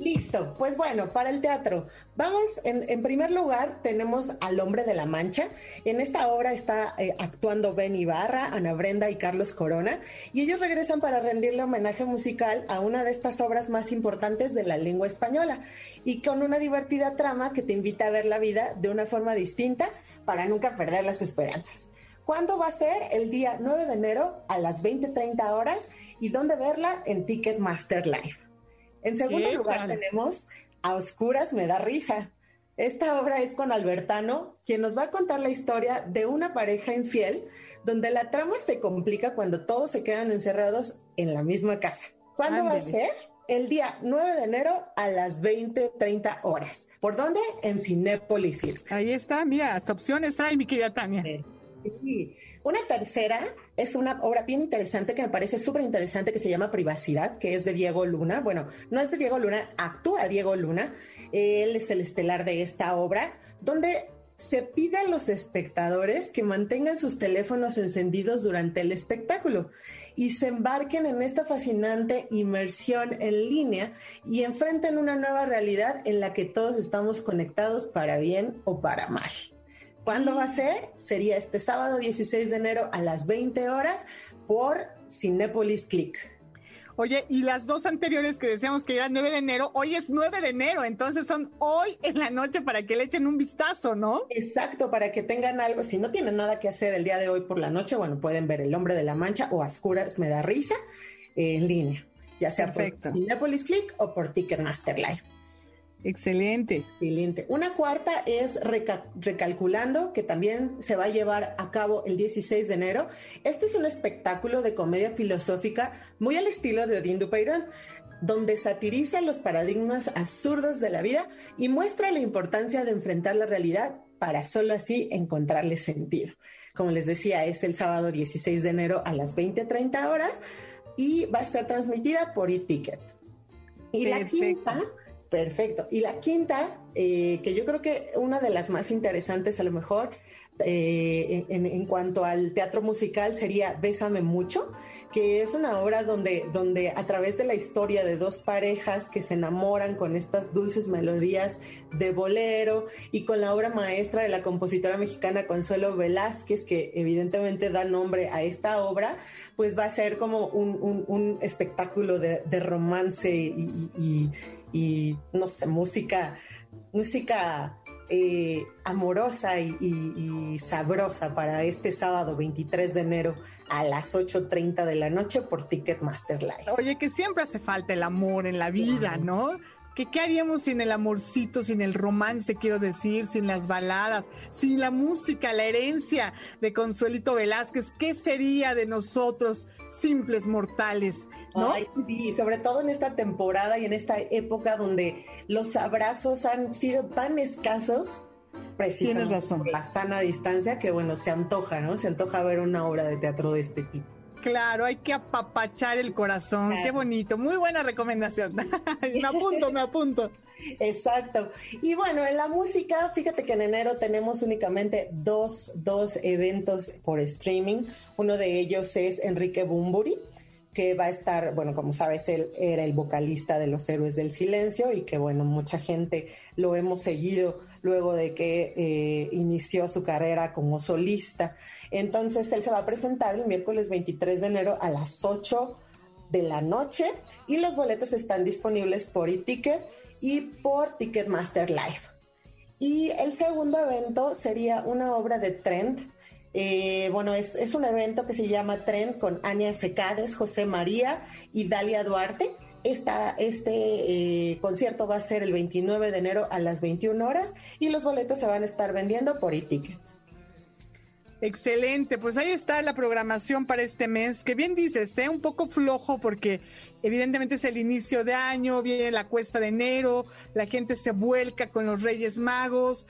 Listo, pues bueno, para el teatro. Vamos, en, primer lugar, tenemos al hombre de la mancha. En esta obra está eh, actuando Ben Ibarra, Ana Brenda y Carlos Corona, y ellos regresan para rendirle homenaje musical a una de estas obras más importantes de la lengua española, y con una divertida trama que te invita a ver la vida de una forma distinta para nunca perder las esperanzas. ¿Cuándo va a ser? El día 9 de enero a las 20.30 horas, y dónde verla en Ticketmaster Live. En segundo lugar tenemos A Oscuras me da risa. Esta obra es con Albertano, quien nos va a contar la historia de una pareja infiel, donde la trama se complica cuando todos se quedan encerrados en la misma casa. ¿Cuándo va a ser? El día 9 de enero a las 20:30 horas. ¿Por dónde? En Cinépolis. Ahí está, mira, hasta opciones hay, mi querida Tania. Una tercera es una obra bien interesante que me parece súper interesante que se llama Privacidad, que es de Diego Luna. Bueno, no es de Diego Luna, actúa Diego Luna. Él es el estelar de esta obra, donde se pide a los espectadores que mantengan sus teléfonos encendidos durante el espectáculo y se embarquen en esta fascinante inmersión en línea y enfrenten una nueva realidad en la que todos estamos conectados para bien o para mal. ¿Cuándo va a ser? Sería este sábado 16 de enero a las 20 horas por Cinepolis Click. Oye, y las dos anteriores que decíamos que eran 9 de enero, hoy es 9 de enero, entonces son hoy en la noche para que le echen un vistazo, ¿no? Exacto, para que tengan algo. Si no tienen nada que hacer el día de hoy por la noche, bueno, pueden ver El Hombre de la Mancha o Ascuras Me da risa en línea, ya sea por Cinepolis Click o por Ticketmaster Live. Excelente. Excelente. Una cuarta es Reca- Recalculando, que también se va a llevar a cabo el 16 de enero. Este es un espectáculo de comedia filosófica muy al estilo de Odín Dupeirón, donde satiriza los paradigmas absurdos de la vida y muestra la importancia de enfrentar la realidad para solo así encontrarle sentido. Como les decía, es el sábado 16 de enero a las 20:30 horas y va a ser transmitida por eTicket. Y la quinta, perfecto. Y la quinta, eh, que yo creo que una de las más interesantes a lo mejor eh, en, cuanto al teatro musical sería Bésame mucho, que es una obra donde, donde a través de la historia de dos parejas que se enamoran con estas dulces melodías de bolero y con la obra maestra de la compositora mexicana Consuelo Velázquez, que evidentemente da nombre a esta obra, pues va a ser como un, un- espectáculo de, romance y, no sé, música, música eh, amorosa y, y- y sabrosa para este sábado 23 de enero a las 8.30 de la noche por Ticketmaster Live. Oye, que siempre hace falta el amor en la vida, ¿no? ¿Qué, ¿Qué haríamos sin el amorcito, sin el romance, quiero decir, sin las baladas, sin la música, la herencia de Consuelito Velázquez? ¿Qué sería de nosotros, simples mortales? ¿No? Ay, sí, sobre todo en esta temporada y en esta época donde los abrazos han sido tan escasos, precisamente Tienes razón. por la sana distancia, que bueno, se antoja, ¿no? Se antoja ver una obra de teatro de este tipo. Claro, hay que apapachar el corazón. Qué bonito. Muy buena recomendación. [laughs] me apunto, me apunto. Exacto. Y bueno, en la música, fíjate que en enero tenemos únicamente dos, dos eventos por streaming. Uno de ellos es Enrique Bumburi, que va a estar, bueno, como sabes, él era el vocalista de Los Héroes del Silencio y que, bueno, mucha gente lo hemos seguido luego de que eh, inició su carrera como solista. Entonces, él se va a presentar el miércoles 23 de enero a las 8 de la noche y los boletos están disponibles por eTicket y por Ticketmaster Live. Y el segundo evento sería una obra de Trend. Eh, bueno, es, un evento que se llama Trend con Ania Secades, José María y Dalia Duarte. Este eh, concierto va a ser el 29 de enero a las 21 horas y los boletos se van a estar vendiendo por eTicket. Excelente, pues ahí está la programación para este mes, que bien dices, ¿eh? un poco flojo porque evidentemente es el inicio de año, viene la cuesta de enero, la gente se vuelca con los Reyes Magos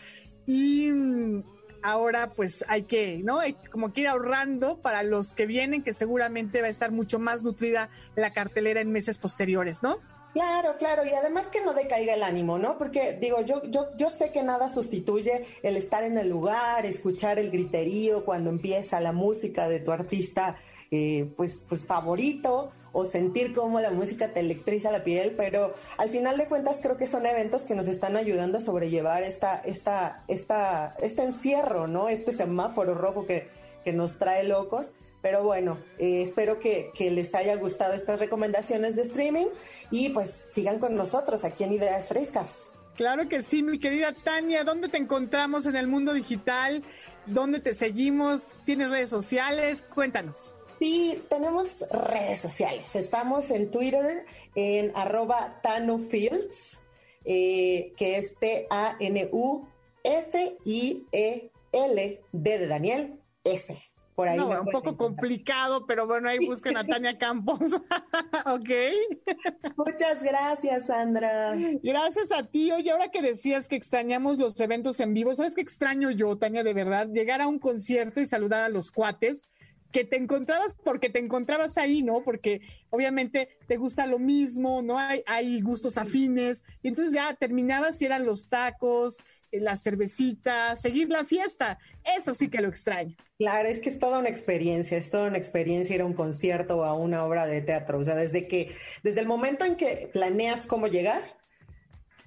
y mm, ahora pues hay que, ¿no? Hay como que ir ahorrando para los que vienen, que seguramente va a estar mucho más nutrida la cartelera en meses posteriores, ¿no? Claro, claro, y además que no decaiga el ánimo, ¿no? Porque digo, yo, yo, yo sé que nada sustituye el estar en el lugar, escuchar el griterío cuando empieza la música de tu artista, eh, pues, pues favorito, o sentir cómo la música te electriza la piel, pero al final de cuentas creo que son eventos que nos están ayudando a sobrellevar esta, esta, esta, este encierro, ¿no? Este semáforo rojo que, que nos trae locos. Pero bueno, eh, espero que, que, les haya gustado estas recomendaciones de streaming y pues sigan con nosotros aquí en Ideas Frescas. Claro que sí, mi querida Tania, ¿dónde te encontramos en el mundo digital? ¿Dónde te seguimos? ¿Tienes redes sociales? Cuéntanos. Sí, tenemos redes sociales. Estamos en Twitter en arroba TanuFields, eh, que es T-A-N-U-F-I-E-L-D de Daniel S. Por ahí no, un poco encontrar. complicado, pero bueno, ahí busquen a [laughs] Tania Campos. [laughs] ok. Muchas gracias, Sandra. Gracias a ti. Oye, ahora que decías que extrañamos los eventos en vivo, ¿sabes qué extraño yo, Tania, de verdad? Llegar a un concierto y saludar a los cuates que te encontrabas porque te encontrabas ahí, ¿no? Porque obviamente te gusta lo mismo, ¿no? Hay, hay gustos afines. Y entonces ya terminabas y eran los tacos, eh, las cervecitas, seguir la fiesta. Eso sí que lo extraño. Claro, es que es toda una experiencia, es toda una experiencia ir a un concierto o a una obra de teatro. O sea, desde que, desde el momento en que planeas cómo llegar,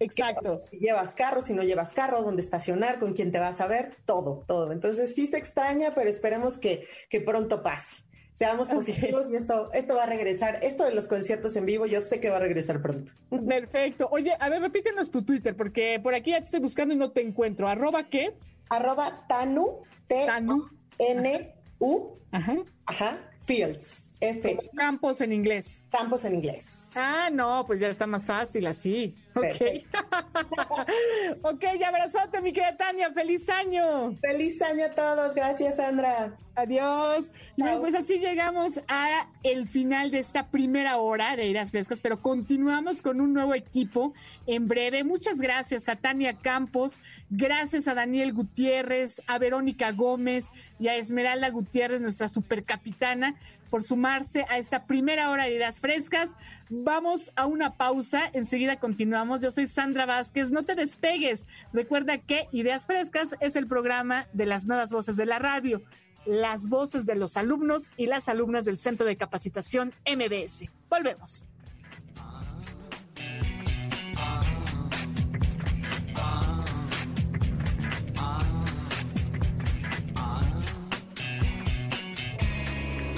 [laughs] Exacto. Si llevas carro, si no llevas carro, dónde estacionar, con quién te vas a ver, todo, todo. Entonces sí se extraña, pero esperemos que, que pronto pase. Seamos positivos okay. y esto, esto va a regresar. Esto de los conciertos en vivo, yo sé que va a regresar pronto. Perfecto. Oye, a ver, repítenos tu Twitter, porque por aquí ya te estoy buscando y no te encuentro. ¿Arroba qué? Arroba Tanu, Tanu. N U Ajá. Ajá. Fields. F. Campos en inglés. Campos en inglés. Ah, no, pues ya está más fácil así. Ok. [laughs] ok, abrazote, mi querida Tania. ¡Feliz año! ¡Feliz año a todos! Gracias, Sandra. Adiós. Bueno, pues así llegamos a el final de esta primera hora de Ideas Frescas, pero continuamos con un nuevo equipo en breve. Muchas gracias a Tania Campos, gracias a Daniel Gutiérrez, a Verónica Gómez y a Esmeralda Gutiérrez, nuestra supercapitana, por sumarse a esta primera hora de Ideas Frescas. Vamos a una pausa, enseguida continuamos. Yo soy Sandra Vázquez, no te despegues. Recuerda que Ideas Frescas es el programa de las nuevas voces de la radio las voces de los alumnos y las alumnas del Centro de Capacitación MBS. Volvemos.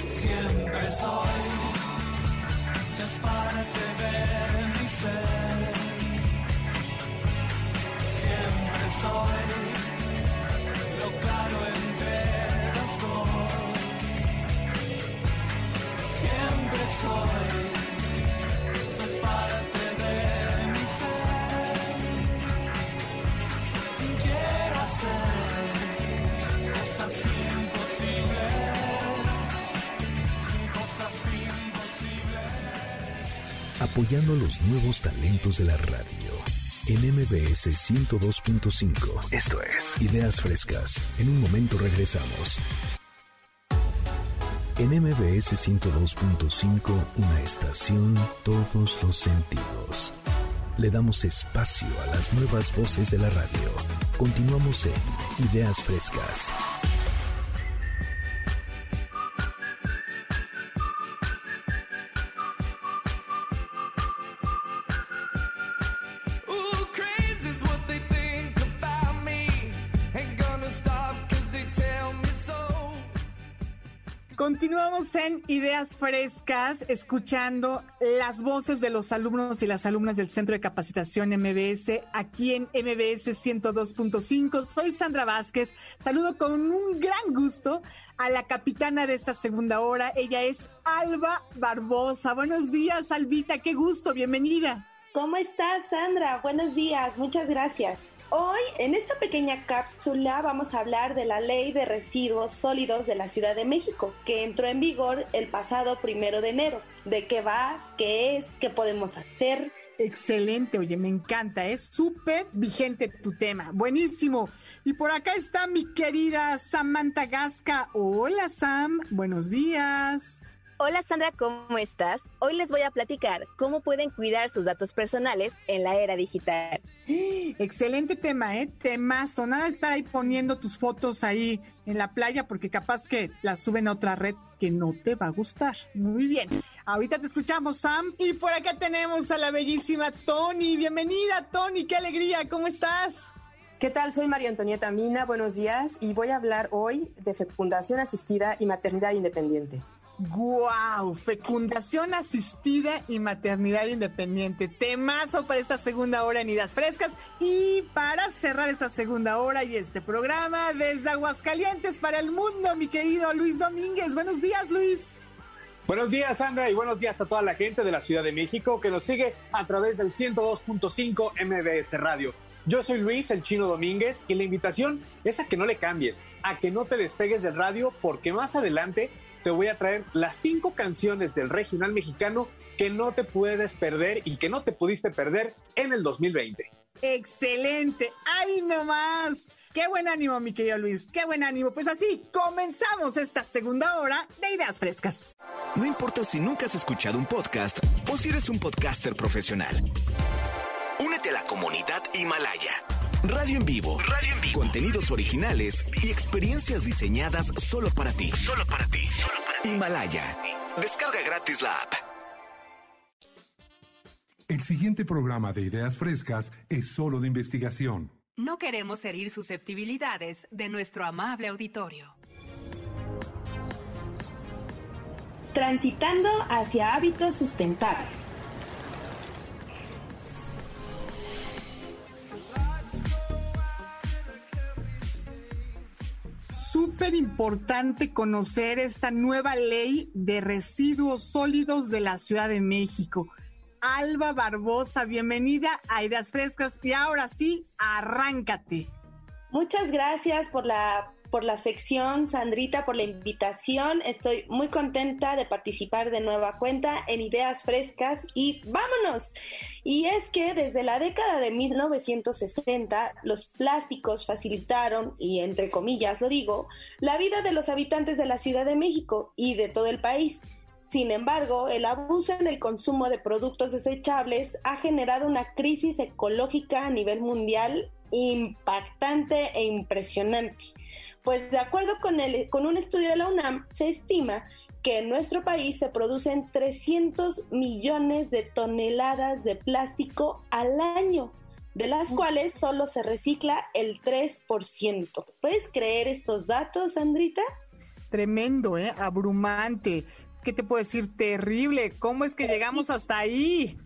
Siempre soy apoyando los nuevos talentos de la radio. En MBS 102.5. Esto es Ideas Frescas. En un momento regresamos. En MBS 102.5, una estación, todos los sentidos. Le damos espacio a las nuevas voces de la radio. Continuamos en Ideas Frescas. Continuamos en Ideas Frescas, escuchando las voces de los alumnos y las alumnas del Centro de Capacitación MBS, aquí en MBS 102.5. Soy Sandra Vázquez. Saludo con un gran gusto a la capitana de esta segunda hora. Ella es Alba Barbosa. Buenos días, Albita. Qué gusto. Bienvenida. ¿Cómo estás, Sandra? Buenos días, muchas gracias. Hoy, en esta pequeña cápsula, vamos a hablar de la Ley de Residuos Sólidos de la Ciudad de México, que entró en vigor el pasado primero de enero. ¿De qué va? ¿Qué es? ¿Qué podemos hacer? Excelente, oye, me encanta, es súper vigente tu tema, buenísimo. Y por acá está mi querida Samantha Gasca. Hola Sam, buenos días. Hola Sandra, ¿cómo estás? Hoy les voy a platicar cómo pueden cuidar sus datos personales en la era digital. [gasps] Excelente tema, ¿eh? Temazo. Nada de estar ahí poniendo tus fotos ahí en la playa porque capaz que las suben a otra red que no te va a gustar. Muy bien. Ahorita te escuchamos, Sam. Y por acá tenemos a la bellísima Tony. Bienvenida, Tony. Qué alegría. ¿Cómo estás? ¿Qué tal? Soy María Antonieta Mina, buenos días y voy a hablar hoy de fecundación asistida y maternidad independiente. ¡Guau! Fecundación asistida y maternidad independiente. Temazo para esta segunda hora en Idas Frescas. Y para cerrar esta segunda hora y este programa desde Aguascalientes para el mundo, mi querido Luis Domínguez. Buenos días, Luis. Buenos días, Sandra, y buenos días a toda la gente de la Ciudad de México que nos sigue a través del 102.5 MBS Radio. Yo soy Luis, el chino Domínguez, y la invitación es a que no le cambies, a que no te despegues del radio, porque más adelante te voy a traer las cinco canciones del regional mexicano que no te puedes perder y que no te pudiste perder en el 2020. Excelente. ¡Ay, no más! Qué buen ánimo, mi querido Luis. Qué buen ánimo. Pues así comenzamos esta segunda hora de Ideas Frescas. No importa si nunca has escuchado un podcast o si eres un podcaster profesional. Únete a la comunidad Himalaya. Radio en vivo. Radio en vivo. Contenidos originales y experiencias diseñadas solo para ti. Solo para ti. Himalaya. Descarga gratis la app. El siguiente programa de Ideas Frescas es solo de investigación. No queremos herir susceptibilidades de nuestro amable auditorio. Transitando hacia hábitos sustentables. Súper importante conocer esta nueva ley de residuos sólidos de la Ciudad de México. Alba Barbosa. Bienvenida a Ideas Frescas y ahora sí, arráncate. Muchas gracias por la por la sección, Sandrita, por la invitación. Estoy muy contenta de participar de nueva cuenta en Ideas Frescas y vámonos. Y es que desde la década de 1960 los plásticos facilitaron, y entre comillas lo digo, la vida de los habitantes de la Ciudad de México y de todo el país. Sin embargo, el abuso en el consumo de productos desechables ha generado una crisis ecológica a nivel mundial impactante e impresionante. Pues de acuerdo con, el, con un estudio de la UNAM, se estima que en nuestro país se producen 300 millones de toneladas de plástico al año, de las cuales solo se recicla el 3%. ¿Puedes creer estos datos, Sandrita? Tremendo, ¿eh? Abrumante. ¿Qué te puedo decir? Terrible. ¿Cómo es que llegamos hasta ahí?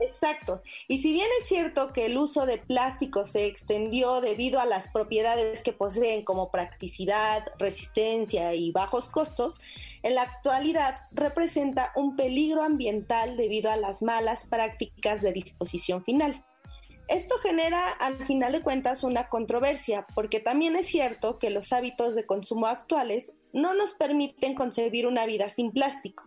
Exacto. Y si bien es cierto que el uso de plástico se extendió debido a las propiedades que poseen como practicidad, resistencia y bajos costos, en la actualidad representa un peligro ambiental debido a las malas prácticas de disposición final. Esto genera, al final de cuentas, una controversia, porque también es cierto que los hábitos de consumo actuales no nos permiten concebir una vida sin plástico.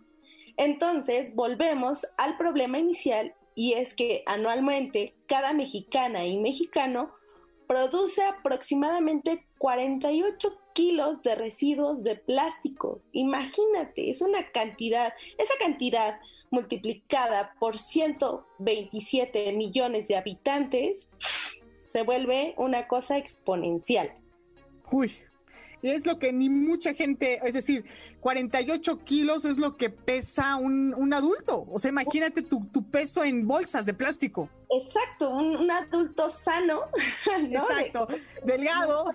Entonces, volvemos al problema inicial y es que anualmente cada mexicana y mexicano produce aproximadamente 48 kilos de residuos de plásticos. Imagínate, es una cantidad, esa cantidad multiplicada por 127 millones de habitantes se vuelve una cosa exponencial. Uy, es lo que ni mucha gente, es decir, 48 kilos es lo que pesa un, un adulto. O sea, imagínate tu, tu, peso en bolsas de plástico. Exacto, un, un adulto sano, [laughs] ¿no? Exacto, delgado.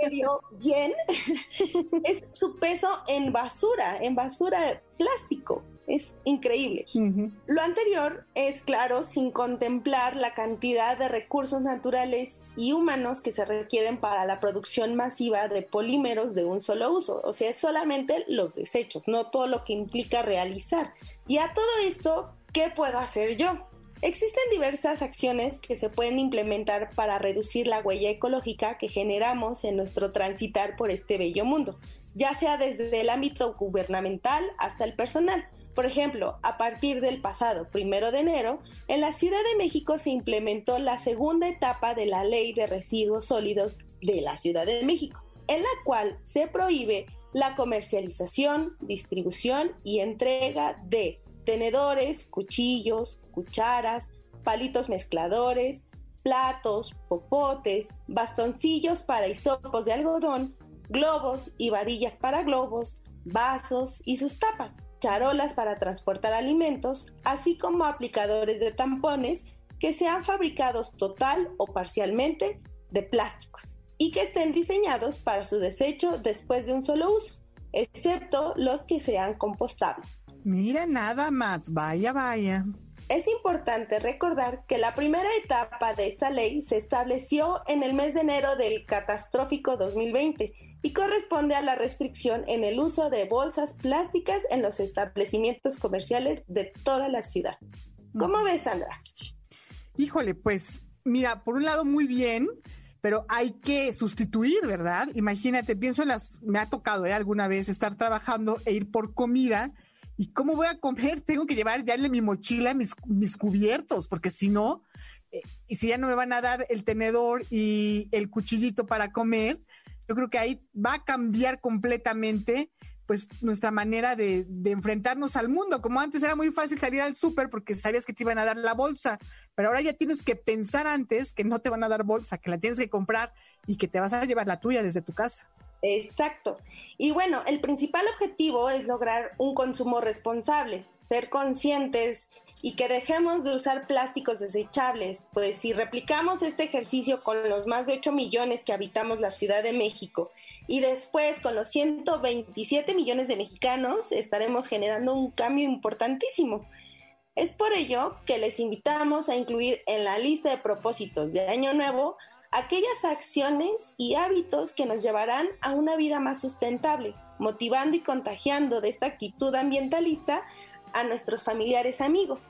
Medio bien, [laughs] es su peso en basura, en basura de plástico. Es increíble. Uh -huh. Lo anterior es, claro, sin contemplar la cantidad de recursos naturales y humanos que se requieren para la producción masiva de polímeros de un solo uso. O sea, es solamente los desechos, no todo lo que implica realizar. Y a todo esto, ¿qué puedo hacer yo? Existen diversas acciones que se pueden implementar para reducir la huella ecológica que generamos en nuestro transitar por este bello mundo, ya sea desde el ámbito gubernamental hasta el personal. Por ejemplo, a partir del pasado primero de enero, en la Ciudad de México se implementó la segunda etapa de la Ley de Residuos Sólidos de la Ciudad de México, en la cual se prohíbe la comercialización, distribución y entrega de tenedores, cuchillos, cucharas, palitos mezcladores, platos, popotes, bastoncillos para hisopos de algodón, globos y varillas para globos, vasos y sus tapas charolas para transportar alimentos, así como aplicadores de tampones que sean fabricados total o parcialmente de plásticos y que estén diseñados para su desecho después de un solo uso, excepto los que sean compostables. Mira nada más, vaya, vaya. Es importante recordar que la primera etapa de esta ley se estableció en el mes de enero del catastrófico 2020 y corresponde a la restricción en el uso de bolsas plásticas en los establecimientos comerciales de toda la ciudad. ¿Cómo ves, Sandra? Híjole, pues mira, por un lado muy bien, pero hay que sustituir, ¿verdad? Imagínate, pienso en las, me ha tocado ¿eh? alguna vez estar trabajando e ir por comida. ¿Y cómo voy a comer? [laughs] Tengo que llevar ya en mi mochila mis, mis cubiertos, porque si no, eh, y si ya no me van a dar el tenedor y el cuchillito para comer, yo creo que ahí va a cambiar completamente pues nuestra manera de, de, enfrentarnos al mundo. Como antes era muy fácil salir al súper porque sabías que te iban a dar la bolsa, pero ahora ya tienes que pensar antes que no te van a dar bolsa, que la tienes que comprar y que te vas a llevar la tuya desde tu casa. Exacto. Y bueno, el principal objetivo es lograr un consumo responsable, ser conscientes y que dejemos de usar plásticos desechables, pues si replicamos este ejercicio con los más de 8 millones que habitamos la Ciudad de México y después con los 127 millones de mexicanos, estaremos generando un cambio importantísimo. Es por ello que les invitamos a incluir en la lista de propósitos de Año Nuevo aquellas acciones y hábitos que nos llevarán a una vida más sustentable, motivando y contagiando de esta actitud ambientalista a nuestros familiares amigos.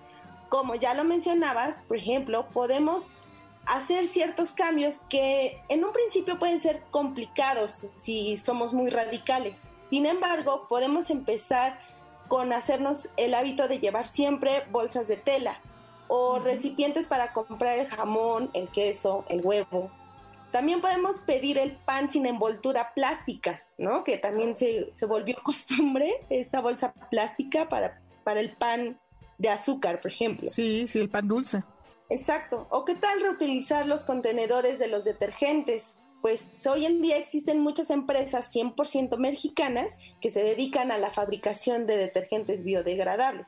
como ya lo mencionabas, por ejemplo, podemos hacer ciertos cambios que en un principio pueden ser complicados si somos muy radicales. Sin embargo, podemos empezar con hacernos el hábito de llevar siempre bolsas de tela o recipientes para comprar el jamón, el queso, el huevo. También podemos pedir el pan sin envoltura plástica, ¿no? Que también se, se volvió [laughs] costumbre, esta bolsa plástica para, para el pan de azúcar, por ejemplo. Sí, sí, el pan dulce. Exacto. ¿O qué tal reutilizar los contenedores de los detergentes? Pues hoy en día existen muchas empresas 100% mexicanas que se dedican a la fabricación de detergentes biodegradables.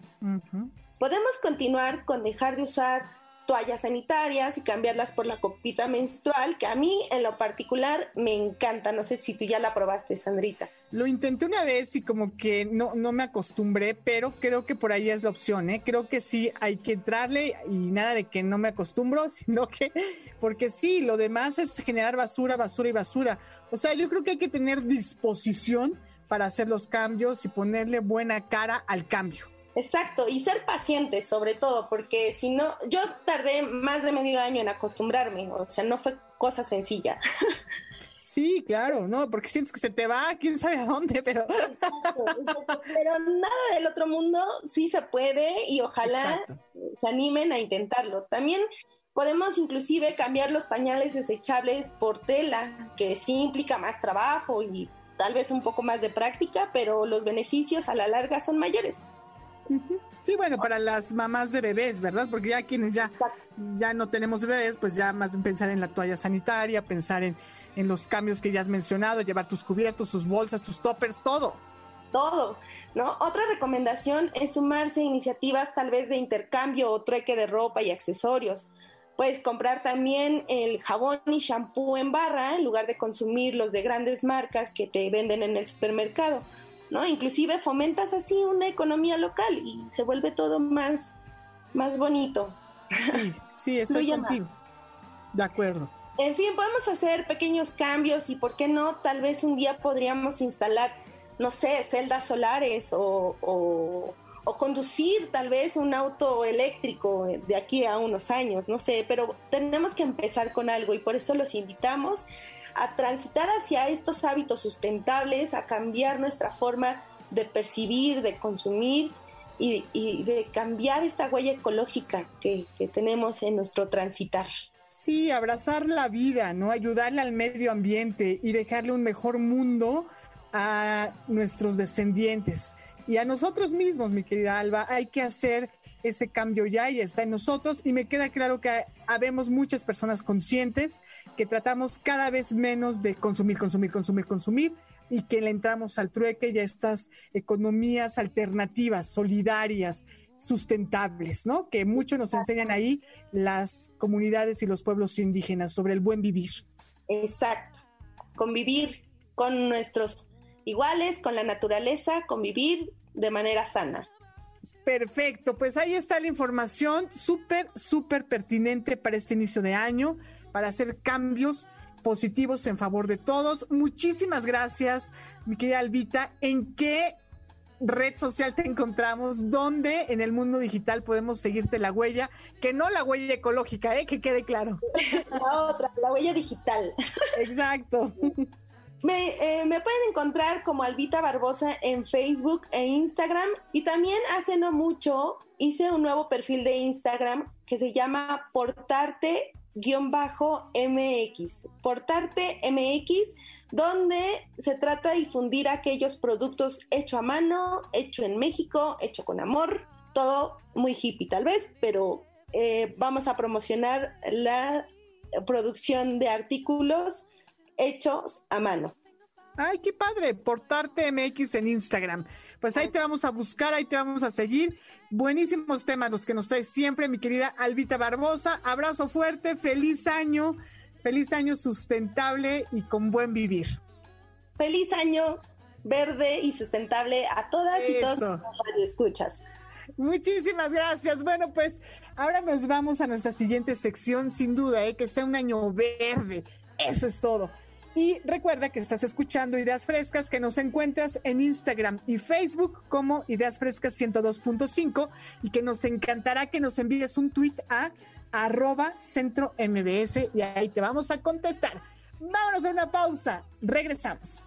Podemos continuar con dejar de usar toallas sanitarias y cambiarlas por la copita menstrual, que a mí en lo particular me encanta. No sé si tú ya la probaste, Sandrita. Lo intenté una vez y como que no, no me acostumbré, pero creo que por ahí es la opción, ¿eh? Creo que sí hay que entrarle y nada de que no me acostumbro, [laughs] sino que, porque sí, lo demás es generar basura, basura y basura. O sea, yo creo que hay que tener disposición para hacer los cambios y ponerle buena cara al cambio. Exacto, y ser pacientes sobre todo, porque si no, yo tardé más de medio año en acostumbrarme, o sea, no fue cosa sencilla. [laughs] Sí, claro, no, porque sientes que se te va, quién sabe a dónde, pero... [laughs] Pero nada del otro mundo sí se puede y ojalá se animen a intentarlo. También podemos inclusive cambiar los pañales desechables por tela, que sí implica más trabajo y tal vez un poco más de práctica, pero los beneficios a la larga son mayores. Sí, bueno, para las mamás de bebés, ¿verdad? Porque ya quienes ya, ya no tenemos bebés, pues ya más bien pensar en la toalla sanitaria, pensar en, en los cambios que ya has mencionado, llevar tus cubiertos, tus bolsas, tus toppers, todo. Todo, ¿no? Otra recomendación es sumarse a iniciativas tal vez de intercambio o trueque de ropa y accesorios. Puedes comprar también el jabón y shampoo en barra en lugar de consumir los de grandes marcas que te venden en el supermercado. ¿No? Inclusive fomentas así una economía local y se vuelve todo más, más bonito. Sí, sí, [laughs] estoy contigo. De acuerdo. En fin, podemos hacer pequeños cambios y, ¿por qué no? Tal vez un día podríamos instalar, no sé, celdas solares o, o, o conducir tal vez un auto eléctrico de aquí a unos años, no sé, pero tenemos que empezar con algo y por eso los invitamos a transitar hacia estos hábitos sustentables, a cambiar nuestra forma de percibir, de consumir y, y de cambiar esta huella ecológica que, que tenemos en nuestro transitar. Sí, abrazar la vida, ¿no? Ayudarle al medio ambiente y dejarle un mejor mundo a nuestros descendientes. Y a nosotros mismos, mi querida Alba, hay que hacer ese cambio ya y está en nosotros. Y me queda claro que habemos muchas personas conscientes que tratamos cada vez menos de consumir, consumir, consumir, consumir y que le entramos al trueque y a estas economías alternativas, solidarias, sustentables, ¿no? Que mucho nos enseñan ahí las comunidades y los pueblos indígenas sobre el buen vivir. Exacto. Convivir con nuestros iguales, con la naturaleza, convivir de manera sana. Perfecto, pues ahí está la información súper, súper pertinente para este inicio de año, para hacer cambios positivos en favor de todos. Muchísimas gracias, mi querida Albita. ¿En qué red social te encontramos? ¿Dónde en el mundo digital podemos seguirte la huella? Que no la huella ecológica, ¿eh? que quede claro. [laughs] La otra, la huella digital. Exacto. [laughs] Me, eh, me, pueden encontrar como Albita Barbosa en Facebook e Instagram. Y también hace no mucho hice un nuevo perfil de Instagram que se llama Portarte MX, Portarte MX, donde se trata de difundir aquellos productos hecho a mano, hecho en México, hecho con amor, todo muy hippie tal vez, pero eh, vamos a promocionar la producción de artículos hechos a mano. Ay, qué padre, Portarte MX en Instagram. Pues ahí te vamos a buscar, ahí te vamos a seguir. Buenísimos temas los que nos traes siempre, mi querida Albita Barbosa. Abrazo fuerte, feliz año, feliz año sustentable y con buen vivir. Feliz año verde y sustentable a todas y todos los escuchas. Muchísimas gracias. Bueno, pues ahora nos vamos a nuestra siguiente sección, sin duda, ¿eh? que sea un año verde. Eso es todo. Y recuerda que estás escuchando Ideas Frescas, que nos encuentras en Instagram y Facebook como Ideas Frescas 102.5 y que nos encantará que nos envíes un tweet a arroba centro MBS y ahí te vamos a contestar. Vámonos a una pausa. Regresamos.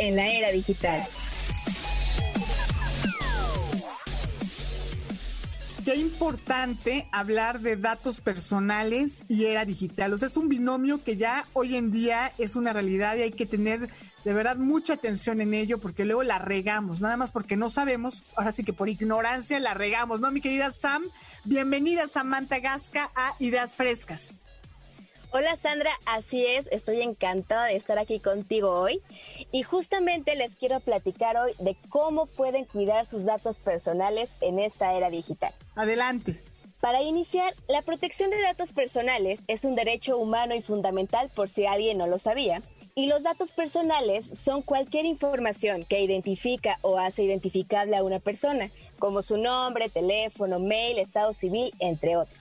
en la era digital. Qué importante hablar de datos personales y era digital. O sea, es un binomio que ya hoy en día es una realidad y hay que tener de verdad mucha atención en ello porque luego la regamos, nada más porque no sabemos, ahora sí que por ignorancia la regamos, ¿no? Mi querida Sam, bienvenida Samantha Gasca a Ideas Frescas. Hola Sandra, así es, estoy encantada de estar aquí contigo hoy y justamente les quiero platicar hoy de cómo pueden cuidar sus datos personales en esta era digital. Adelante. Para iniciar, la protección de datos personales es un derecho humano y fundamental por si alguien no lo sabía. Y los datos personales son cualquier información que identifica o hace identificable a una persona, como su nombre, teléfono, mail, estado civil, entre otros.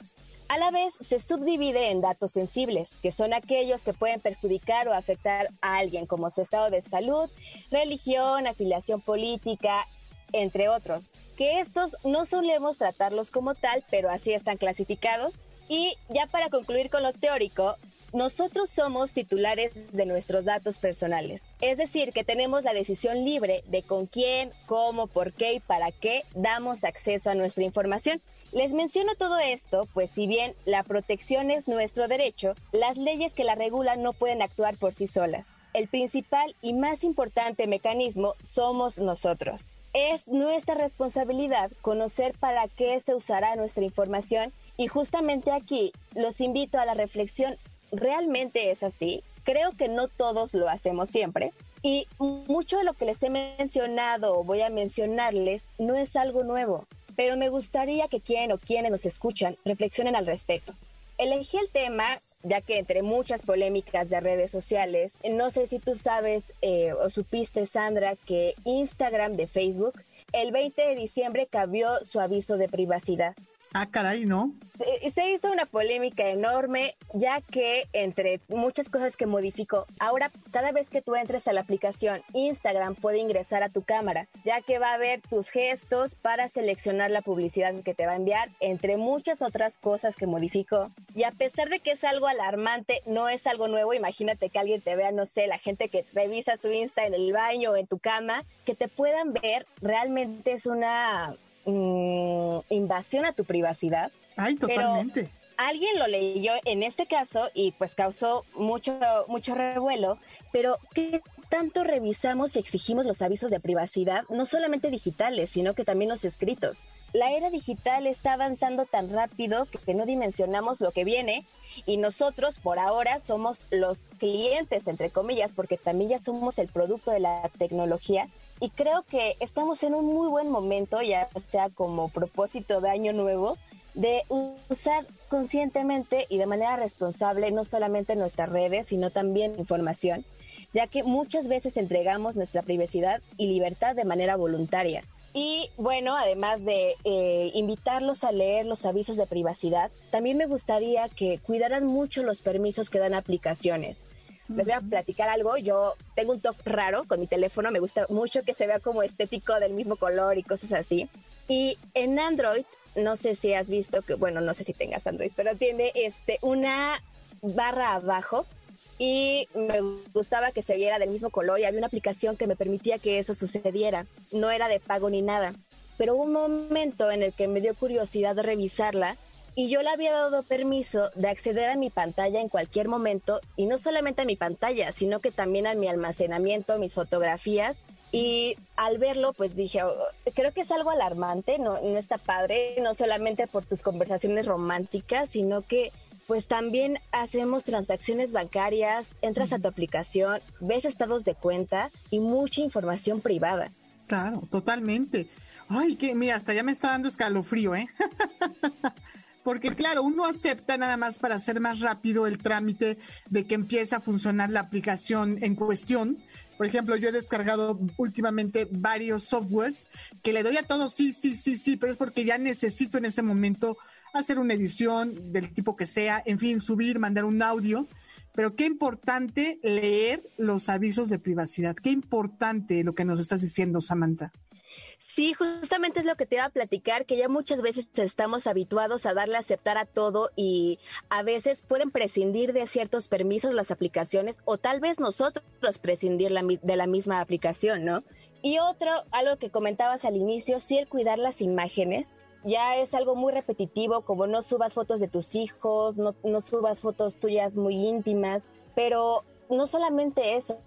A la vez, se subdivide en datos sensibles, que son aquellos que pueden perjudicar o afectar a alguien, como su estado de salud, religión, afiliación política, entre otros. Que estos no solemos tratarlos como tal, pero así están clasificados. Y ya para concluir con lo teórico, nosotros somos titulares de nuestros datos personales. Es decir, que tenemos la decisión libre de con quién, cómo, por qué y para qué damos acceso a nuestra información. Les menciono todo esto, pues si bien la protección es nuestro derecho, las leyes que la regulan no pueden actuar por sí solas. El principal y más importante mecanismo somos nosotros. Es nuestra responsabilidad conocer para qué se usará nuestra información y justamente aquí los invito a la reflexión. ¿Realmente es así? Creo que no todos lo hacemos siempre. Y mucho de lo que les he mencionado o voy a mencionarles no es algo nuevo pero me gustaría que quien o quienes nos escuchan reflexionen al respecto. Elegí el tema ya que entre muchas polémicas de redes sociales, no sé si tú sabes eh, o supiste, Sandra, que Instagram de Facebook el 20 de diciembre cambió su aviso de privacidad. Ah, caray, ¿no? Se, hizo una polémica enorme, ya que entre muchas cosas que modificó, ahora cada vez que tú entres a la aplicación, Instagram puede ingresar a tu cámara, ya que va a ver tus gestos para seleccionar la publicidad que te va a enviar, entre muchas otras cosas que modificó. Y a pesar de que es algo alarmante, no es algo nuevo, imagínate que alguien te vea, no sé, la gente que revisa tu Insta en el baño o en tu cama, que te puedan ver, realmente es una mm, invasión a tu privacidad. Ay, totalmente. alguien lo leyó en este caso y pues causó mucho, mucho revuelo, pero ¿qué tanto revisamos y exigimos los avisos de privacidad, no solamente digitales, sino que también los escritos? La era digital está avanzando tan rápido que, que no dimensionamos lo que viene y nosotros por ahora somos los clientes, entre comillas, porque también ya somos el producto de la tecnología y creo que estamos en un muy buen momento, ya sea como propósito de año nuevo, de usar conscientemente y de manera responsable no solamente nuestras redes, sino también información, ya que muchas veces entregamos nuestra privacidad y libertad de manera voluntaria. Y bueno, además de eh, invitarlos a leer los avisos de privacidad, también me gustaría que cuidaran mucho los permisos que dan aplicaciones les voy a platicar algo. Yo tengo un toque raro con mi teléfono. Me gusta mucho que se vea como estético del mismo color y cosas así. Y en Android, no sé si has visto que, bueno, no sé si tengas Android, pero tiene este una barra abajo y me gustaba que se viera del mismo color y había una aplicación que me permitía que eso sucediera. No era de pago ni nada. Pero hubo un momento en el que me dio curiosidad revisarla y yo le había dado permiso de acceder a mi pantalla en cualquier momento y no solamente a mi pantalla, sino que también a mi almacenamiento, mis fotografías Y al verlo, pues dije, "Oh, creo que es algo alarmante, no, no está padre, no solamente por tus conversaciones románticas, sino que pues también hacemos transacciones bancarias, entras a tu aplicación, ves estados de cuenta y mucha información privada. Claro, totalmente. Ay, que mira, hasta ya me está dando escalofrío, ¿eh? [laughs] Porque claro, uno acepta nada más para hacer más rápido el trámite de que empiece a funcionar la aplicación en cuestión. Por ejemplo, yo he descargado últimamente varios softwares que le doy a todos sí, sí, sí, sí, pero es porque ya necesito en ese momento hacer una edición del tipo que sea, en fin, subir, mandar un audio. Pero qué importante leer los avisos de privacidad. Qué importante lo que nos estás diciendo, Samantha. Sí, justamente es lo que te iba a platicar, que ya muchas veces estamos habituados a darle a aceptar a todo y a veces pueden prescindir de ciertos permisos las aplicaciones o tal vez nosotros prescindir de la misma aplicación, ¿no? Y otro, algo que comentabas al inicio, sí el cuidar las imágenes. Ya es algo muy repetitivo, como no subas fotos de tus hijos, no, no subas fotos tuyas muy íntimas, pero no solamente eso,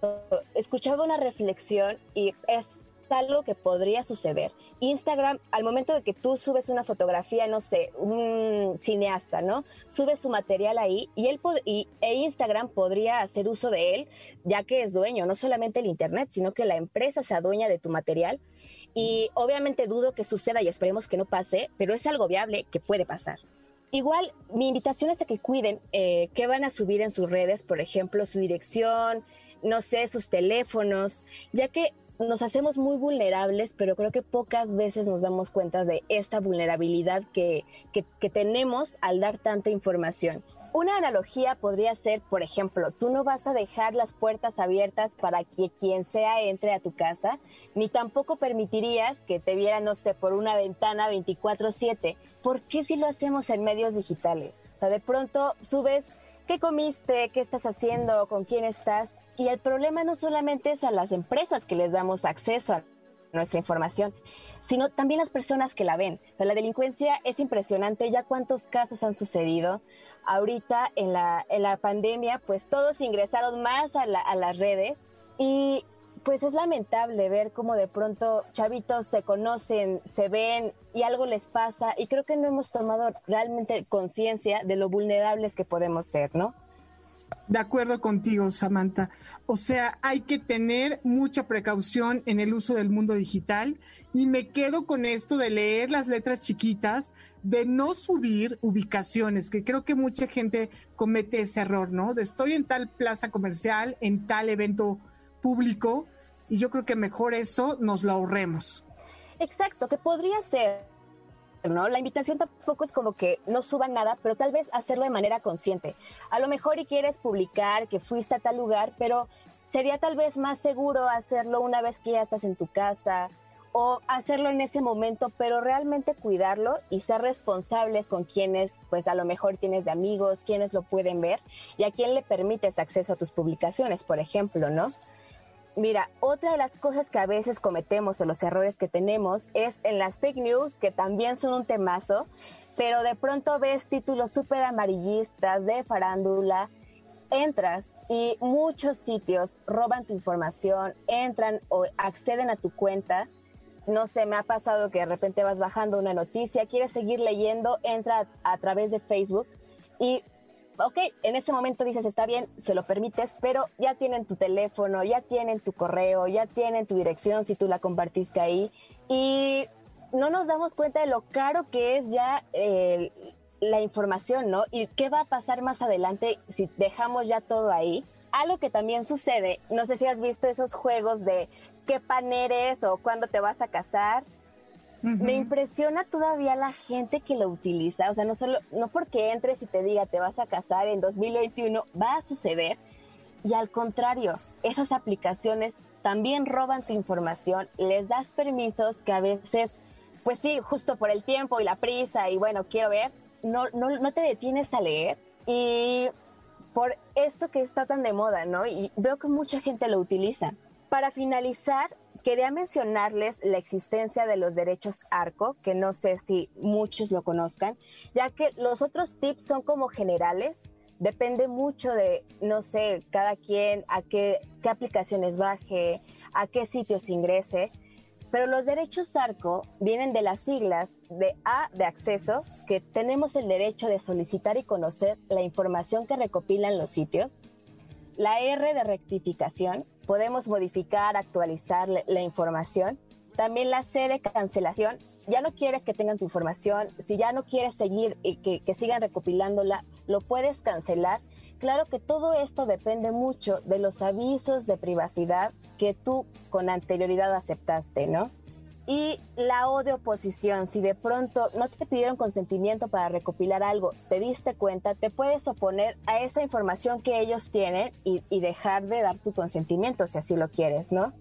escuchaba una reflexión y es algo que podría suceder. Instagram, al momento de que tú subes una fotografía, no sé, un cineasta, ¿no? Sube su material ahí y él y, e Instagram podría hacer uso de él, ya que es dueño, no solamente el internet, sino que la empresa se adueña de tu material. Y obviamente dudo que suceda y esperemos que no pase, pero es algo viable que puede pasar. Igual, mi invitación es a que cuiden eh, qué van a subir en sus redes, por ejemplo, su dirección, no sé, sus teléfonos, ya que nos hacemos muy vulnerables, pero creo que pocas veces nos damos cuenta de esta vulnerabilidad que, que, que tenemos al dar tanta información. Una analogía podría ser, por ejemplo, tú no vas a dejar las puertas abiertas para que quien sea entre a tu casa, ni tampoco permitirías que te viera, no sé, por una ventana 24/7. ¿Por qué si lo hacemos en medios digitales? O sea, de pronto subes qué comiste, qué estás haciendo, con quién estás. Y el problema no solamente es a las empresas que les damos acceso a nuestra información, sino también las personas que la ven. La delincuencia es impresionante, ya cuántos casos han sucedido. Ahorita en la, en la pandemia, pues todos ingresaron más a, la- a las redes y pues es lamentable ver cómo de pronto chavitos se conocen, se ven y algo les pasa y creo que no hemos tomado realmente conciencia de lo vulnerables que podemos ser, ¿no? De acuerdo contigo, Samantha. O sea, hay que tener mucha precaución en el uso del mundo digital y me quedo con esto de leer las letras chiquitas, de no subir ubicaciones, que creo que mucha gente comete ese error, ¿no? De estoy en tal plaza comercial, en tal evento público y yo creo que mejor eso nos lo ahorremos. Exacto, que podría ser, ¿no? La invitación tampoco es como que no suban nada, pero tal vez hacerlo de manera consciente. A lo mejor y quieres publicar que fuiste a tal lugar, pero sería tal vez más seguro hacerlo una vez que ya estás en tu casa o hacerlo en ese momento, pero realmente cuidarlo y ser responsables con quienes, pues a lo mejor tienes de amigos, quienes lo pueden ver y a quién le permites acceso a tus publicaciones, por ejemplo, ¿no? Mira, otra de las cosas que a veces cometemos o los errores que tenemos es en las fake news, que también son un temazo, pero de pronto ves títulos súper amarillistas de farándula, entras y muchos sitios roban tu información, entran o acceden a tu cuenta. No sé, me ha pasado que de repente vas bajando una noticia, quieres seguir leyendo, entra a, a través de Facebook y ok, en ese momento dices, está bien, se lo permites, pero ya tienen tu teléfono, ya tienen tu correo, ya tienen tu dirección si tú la compartiste ahí. Y no nos damos cuenta de lo caro que es ya eh, la información, ¿no? Y qué va a pasar más adelante si dejamos ya todo ahí. Algo que también sucede, no sé si has visto esos juegos de qué pan eres o cuándo te vas a casar. Me impresiona todavía la gente que lo utiliza, o sea, no solo, no porque entres y te diga te vas a casar en 2021, va a suceder, y al contrario, esas aplicaciones también roban tu información, les das permisos que a veces, pues sí, justo por el tiempo y la prisa y bueno, quiero ver, no, no, no te detienes a leer y por esto que está tan de moda, ¿no? Y veo que mucha gente lo utiliza. Para finalizar, quería mencionarles la existencia de los derechos ARCO, que no sé si muchos lo conozcan, ya que los otros tips son como generales, depende mucho de, no sé, cada quien a qué, qué aplicaciones baje, a qué sitios ingrese. Pero los derechos ARCO vienen de las siglas de A de acceso, que tenemos el derecho de solicitar y conocer la información que recopilan los sitios. La R de rectificación, podemos modificar, actualizar la, información. También la C de cancelación, ya no quieres que tengan tu información, si ya no quieres seguir y que, que sigan recopilándola, lo puedes cancelar. Claro que todo esto depende mucho de los avisos de privacidad que tú con anterioridad aceptaste, ¿no? Y la O de oposición, si de pronto no te pidieron consentimiento para recopilar algo, te diste cuenta, te puedes oponer a esa información que ellos tienen y, y dejar de dar tu consentimiento si así lo quieres, ¿no?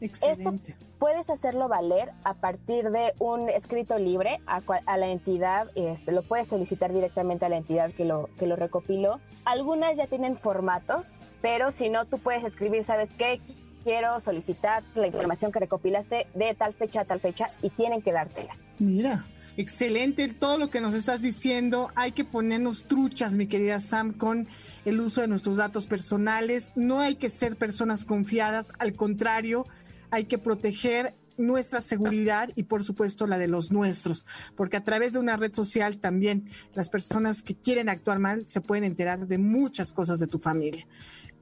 Excelente. Esto puedes hacerlo valer a partir de un escrito libre a, a la entidad, este, lo puedes solicitar directamente a la entidad que lo, que lo recopiló. Algunas ya tienen formatos, pero si no, tú puedes escribir, ¿sabes qué? Quiero solicitar la información que recopilaste de tal fecha a tal fecha y tienen que dártela. Mira, excelente todo lo que nos estás diciendo. Hay que ponernos truchas, mi querida Sam, con el uso de nuestros datos personales. No hay que ser personas confiadas, al contrario, hay que proteger nuestra seguridad y por supuesto la de los nuestros, porque a través de una red social también las personas que quieren actuar mal se pueden enterar de muchas cosas de tu familia.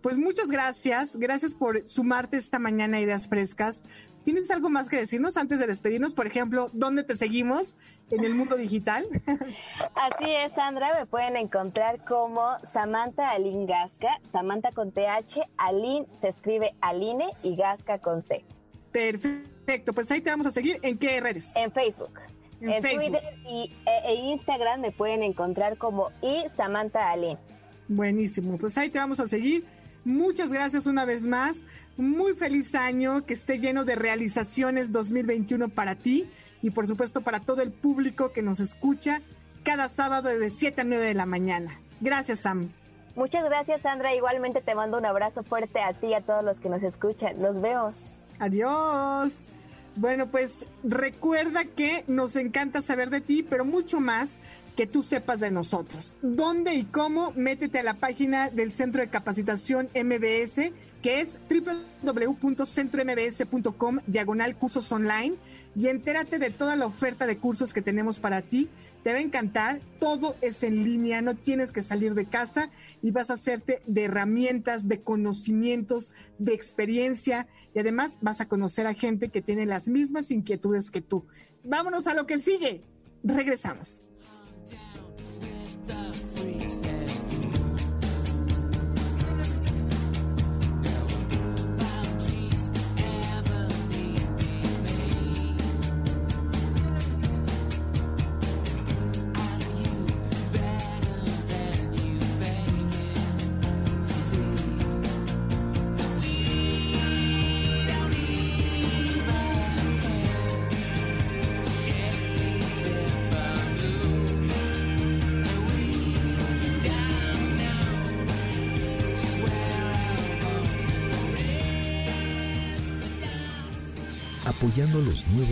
Pues muchas gracias, gracias por sumarte esta mañana a Ideas Frescas. ¿Tienes algo más que decirnos antes de despedirnos? Por ejemplo, ¿dónde te seguimos en el mundo digital? [laughs] Así es, Sandra, me pueden encontrar como Samantha Aline Gasca, Samantha con TH, Aline se escribe Aline y Gasca con C. Perfecto, pues ahí te vamos a seguir. ¿En qué redes? En Facebook. En. Twitter y, e, e Instagram me pueden encontrar como y Samantha Aline. Buenísimo, pues ahí te vamos a seguir. Muchas gracias una vez más. Muy feliz año, que esté lleno de realizaciones 2021 para ti y por supuesto para todo el público que nos escucha cada sábado de 7 a 9 de la mañana. Gracias, Sam. Muchas gracias, Sandra. Igualmente te mando un abrazo fuerte a ti y a todos los que nos escuchan. Nos vemos. Adiós. Bueno, pues recuerda que nos encanta saber de ti, pero mucho más que tú sepas de nosotros. ¿Dónde y cómo? Métete a la página del Centro de Capacitación MBS, que es www.centrombs.com, diagonal cursos online, y entérate de toda la oferta de cursos que tenemos para ti. Te va a encantar, todo es en línea, no tienes que salir de casa y vas a hacerte de herramientas, de conocimientos, de experiencia y además vas a conocer a gente que tiene las mismas inquietudes que tú. Vámonos a lo que sigue. Regresamos. Apoyando a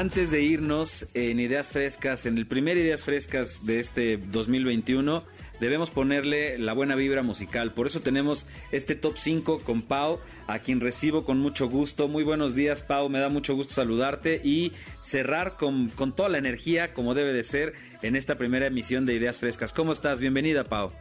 Antes de irnos en Ideas Frescas, en el primer Ideas Frescas de este 2021, debemos ponerle la buena vibra musical. Por eso tenemos este top 5 con Pau, a quien recibo con mucho gusto. Muy buenos días, Pau. Me da mucho gusto saludarte y cerrar con, con toda la energía, como debe de ser, en esta primera emisión de Ideas Frescas. ¿Cómo estás? Bienvenida, Pau.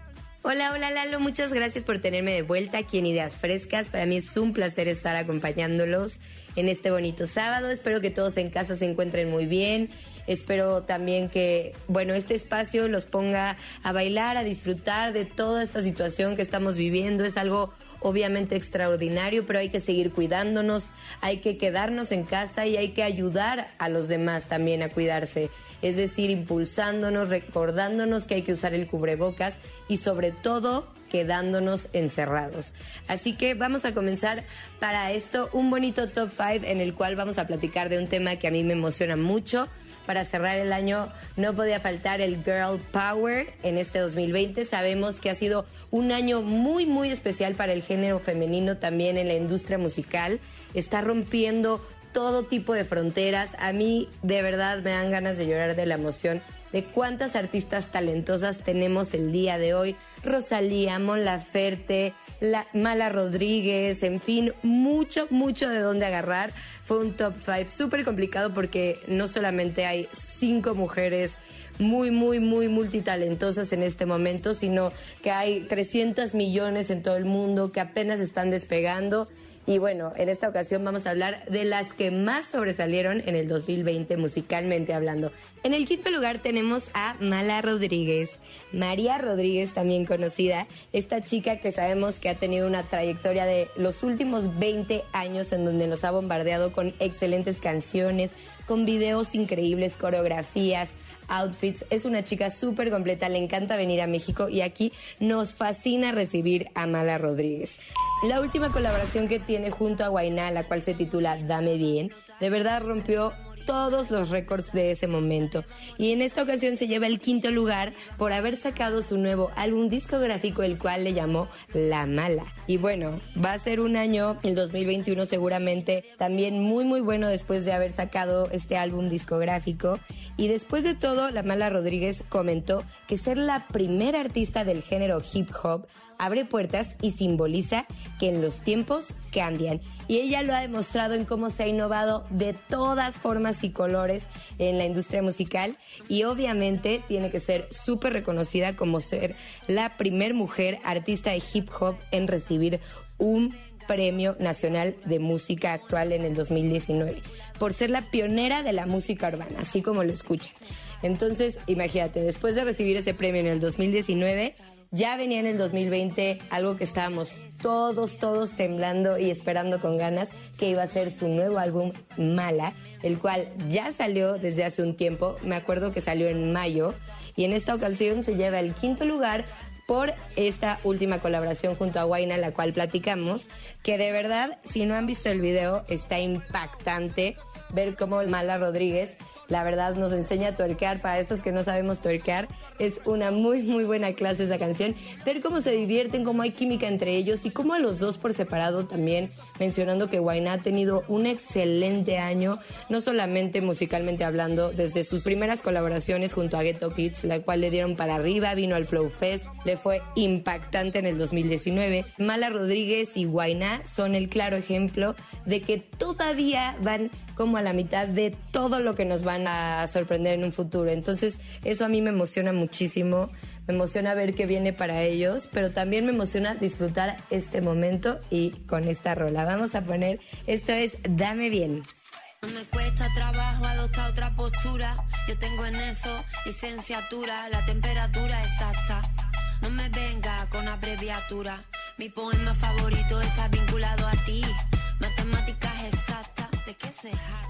Hola, hola Lalo, muchas gracias por tenerme de vuelta aquí en Ideas Frescas. Para mí es un placer estar acompañándolos en este bonito sábado. Espero que todos en casa se encuentren muy bien. Espero también que, bueno, este espacio los ponga a bailar, a disfrutar de toda esta situación que estamos viviendo. Es algo obviamente extraordinario, pero hay que seguir cuidándonos, hay que quedarnos en casa y hay que ayudar a los demás también a cuidarse. Es decir, impulsándonos, recordándonos que hay que usar el cubrebocas y sobre todo quedándonos encerrados. Así que vamos a comenzar para esto un bonito top 5 en el cual vamos a platicar de un tema que a mí me emociona mucho. Para cerrar el año no podía faltar el Girl Power en este 2020. Sabemos que ha sido un año muy, muy especial para el género femenino también en la industria musical. Está rompiendo todo tipo de fronteras. A mí de verdad me dan ganas de llorar de la emoción de cuántas artistas talentosas tenemos el día de hoy. Rosalía, Mon Laferte, la Mala Rodríguez, en fin, mucho, mucho de dónde agarrar. Fue un top 5 súper complicado porque no solamente hay cinco mujeres muy, muy, muy multitalentosas en este momento, sino que hay 300 millones en todo el mundo que apenas están despegando. Y bueno, en esta ocasión vamos a hablar de las que más sobresalieron en el 2020 musicalmente hablando. En el quinto lugar tenemos a Mala Rodríguez. María Rodríguez, también conocida, esta chica que sabemos que ha tenido una trayectoria de los últimos 20 años en donde nos ha bombardeado con excelentes canciones, con videos increíbles, coreografías, outfits. Es una chica súper completa, le encanta venir a México y aquí nos fascina recibir a Mala Rodríguez. La última colaboración que tiene junto a Guainá, la cual se titula Dame Bien, de verdad rompió todos los récords de ese momento. Y en esta ocasión se lleva el quinto lugar por haber sacado su nuevo álbum discográfico, el cual le llamó La Mala. Y bueno, va a ser un año, el 2021 seguramente, también muy muy bueno después de haber sacado este álbum discográfico. Y después de todo, La Mala Rodríguez comentó que ser la primera artista del género hip hop abre puertas y simboliza que en los tiempos cambian. Y ella lo ha demostrado en cómo se ha innovado de todas formas y colores en la industria musical y obviamente tiene que ser súper reconocida como ser la primer mujer artista de hip hop en recibir un Premio Nacional de Música Actual en el 2019, por ser la pionera de la música urbana, así como lo escuchan. Entonces, imagínate, después de recibir ese premio en el 2019, ya venía en el 2020 algo que estábamos todos, todos temblando y esperando con ganas, que iba a ser su nuevo álbum Mala, el cual ya salió desde hace un tiempo, me acuerdo que salió en mayo, y en esta ocasión se lleva el quinto lugar por esta última colaboración junto a Guaina, la cual platicamos, que de verdad, si no han visto el video, está impactante ver cómo Mala Rodríguez la verdad nos enseña a tuerquear. Para esos que no sabemos tuerquear, es una muy, muy buena clase esa canción. Ver cómo se divierten, cómo hay química entre ellos y cómo a los dos por separado también, mencionando que Guainá ha tenido un excelente año, no solamente musicalmente hablando, desde sus primeras colaboraciones junto a Ghetto Kids, la cual le dieron para arriba, vino al Flow Fest, le fue impactante en el 2019. Mala Rodríguez y Guainá son el claro ejemplo de que todavía van como a la mitad de todo lo que nos van a sorprender en un futuro. Entonces, eso a mí me emociona muchísimo. Me emociona ver qué viene para ellos, pero también me emociona disfrutar este momento y con esta rola. Vamos a poner, esto es Dame Bien. No me cuesta trabajo adoptar otra postura. Yo tengo en eso licenciatura, la temperatura exacta. No me venga con abreviatura. Mi poema favorito está vinculado a ti. Matemáticas exactas.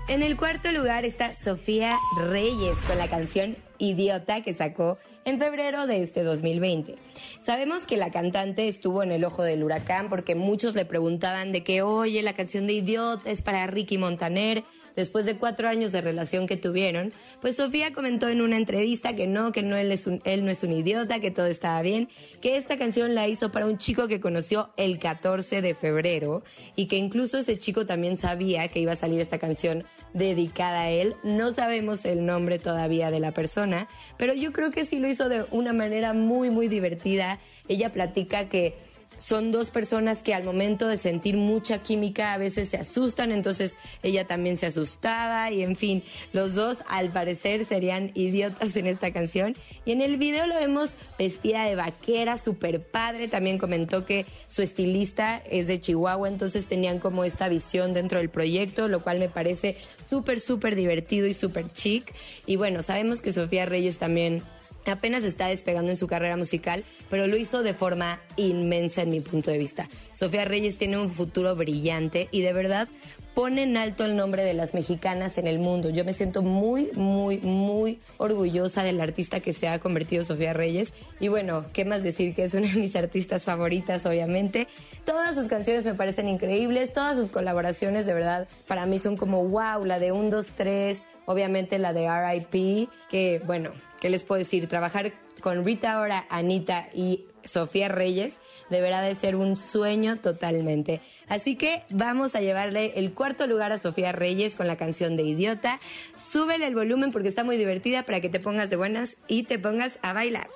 En el cuarto lugar está Sofía Reyes con la canción Idiota que sacó en febrero de este 2020. Sabemos que la cantante estuvo en el ojo del huracán porque muchos le preguntaban de que, oye, la canción de Idiota es para Ricky Montaner. Después de cuatro años de relación que tuvieron, pues Sofía comentó en una entrevista que no, que no él, es él no es un idiota, que todo estaba bien, que esta canción la hizo para un chico que conoció el 14 de febrero y que incluso ese chico también sabía que iba a salir esta canción dedicada a él. No sabemos el nombre todavía de la persona, pero yo creo que sí lo hizo de una manera muy, muy divertida. Ella platica que son dos personas que al momento de sentir mucha química a veces se asustan, entonces ella también se asustaba y en fin, los dos al parecer serían idiotas en esta canción. Y en el video lo vemos vestida de vaquera, super padre, también comentó que su estilista es de Chihuahua, entonces tenían como esta visión dentro del proyecto, lo cual me parece súper, súper divertido y súper chic. Y bueno, sabemos que Sofía Reyes también apenas está despegando en su carrera musical, pero lo hizo de forma inmensa en mi punto de vista. Sofía Reyes tiene un futuro brillante y de verdad pone en alto el nombre de las mexicanas en el mundo. Yo me siento muy, muy, muy orgullosa del artista que se ha convertido Sofía Reyes. Y bueno, ¿qué más decir? Que es una de mis artistas favoritas, obviamente. Todas sus canciones me parecen increíbles, todas sus colaboraciones de verdad para mí son como wow, la de 1, 2, 3, obviamente la de RIP, que bueno, ¿qué les puedo decir? Trabajar con Rita Ora, Anita y Sofía Reyes deberá de ser un sueño totalmente. Así que vamos a llevarle el cuarto lugar a Sofía Reyes con la canción de Idiota. Súbele el volumen porque está muy divertida para que te pongas de buenas y te pongas a bailar.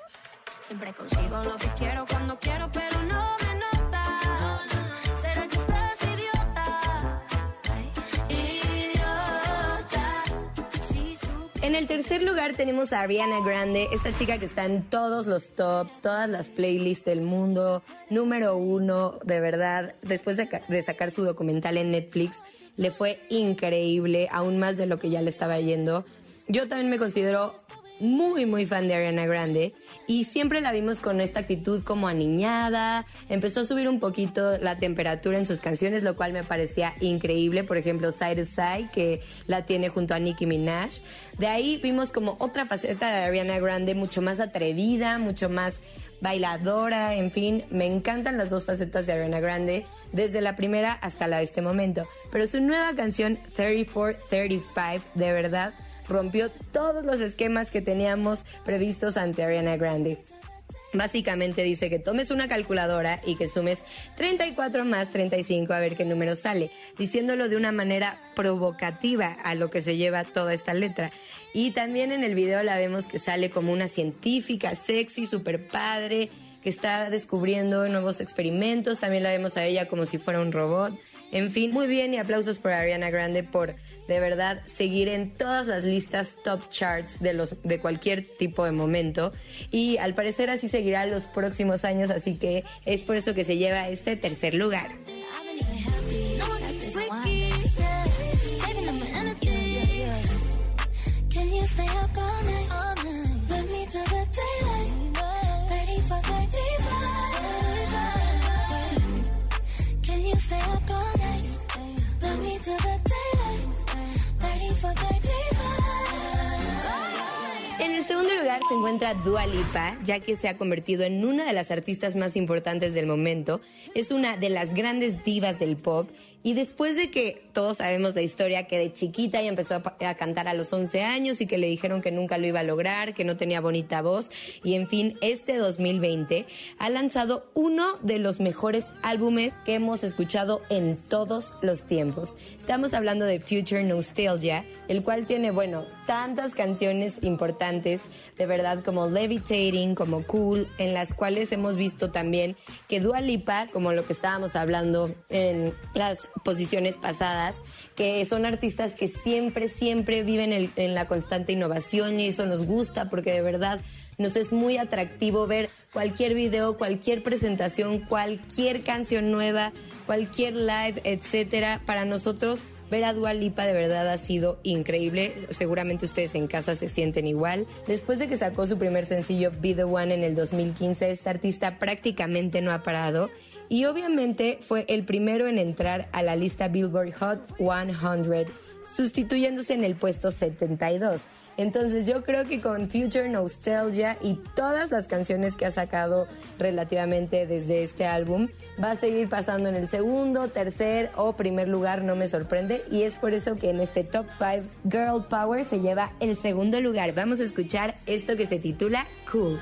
Siempre consigo lo que quiero cuando quiero, pero no En el tercer lugar tenemos a Ariana Grande, esta chica que está en todos los tops, todas las playlists del mundo, número uno, de verdad. Después de, ca- de sacar su documental en Netflix, le fue increíble, aún más de lo que ya le estaba yendo. Yo también me considero muy, muy fan de Ariana Grande y siempre la vimos con esta actitud como aniñada. Empezó a subir un poquito la temperatura en sus canciones, lo cual me parecía increíble. Por ejemplo, Side to Side, que la tiene junto a Nicki Minaj. De ahí vimos como otra faceta de Ariana Grande, mucho más atrevida, mucho más bailadora, en fin, me encantan las dos facetas de Ariana Grande, desde la primera hasta la de este momento. Pero su nueva canción, 3435, de verdad, rompió todos los esquemas que teníamos previstos ante Ariana Grande. Básicamente dice que tomes una calculadora y que sumes 34 más 35 a ver qué número sale, diciéndolo de una manera provocativa a lo que se lleva toda esta letra. Y también en el video la vemos que sale como una científica, sexy, super padre, que está descubriendo nuevos experimentos. También la vemos a ella como si fuera un robot. En fin, muy bien y aplausos por Ariana Grande por de verdad seguir en todas las listas top charts de los de cualquier tipo de momento y al parecer así seguirá los próximos años, así que es por eso que se lleva este tercer lugar. En el segundo lugar se encuentra Dua Lipa, ya que se ha convertido en una de las artistas más importantes del momento. Es una de las grandes divas del pop. Y después de que todos sabemos la historia, que de chiquita ella empezó a, cantar a los 11 años y que le dijeron que nunca lo iba a lograr, que no tenía bonita voz. Y en fin, este 2020 ha lanzado uno de los mejores álbumes que hemos escuchado en todos los tiempos. Estamos hablando de Future Nostalgia, el cual tiene, bueno, tantas canciones importantes, de verdad, como Levitating, como Cool, en las cuales hemos visto también que Dua Lipa, como lo que estábamos hablando en las posiciones pasadas, que son artistas que siempre, siempre viven el- en la constante innovación y eso nos gusta porque de verdad nos es muy atractivo ver cualquier video, cualquier presentación, cualquier canción nueva, cualquier live, etcétera. Para nosotros ver a Dua Lipa de verdad ha sido increíble. Seguramente ustedes en casa se sienten igual. Después de que sacó su primer sencillo Be the One en el 2015, esta artista prácticamente no ha parado y obviamente fue el primero en entrar a la lista Billboard Hot 100, sustituyéndose en el puesto 72. Entonces yo creo que con Future Nostalgia y todas las canciones que ha sacado relativamente desde este álbum, va a seguir pasando en el segundo, tercer o primer lugar, no me sorprende. Y es por eso que en este Top 5 Girl Power se lleva el segundo lugar. Vamos a escuchar esto que se titula Cool.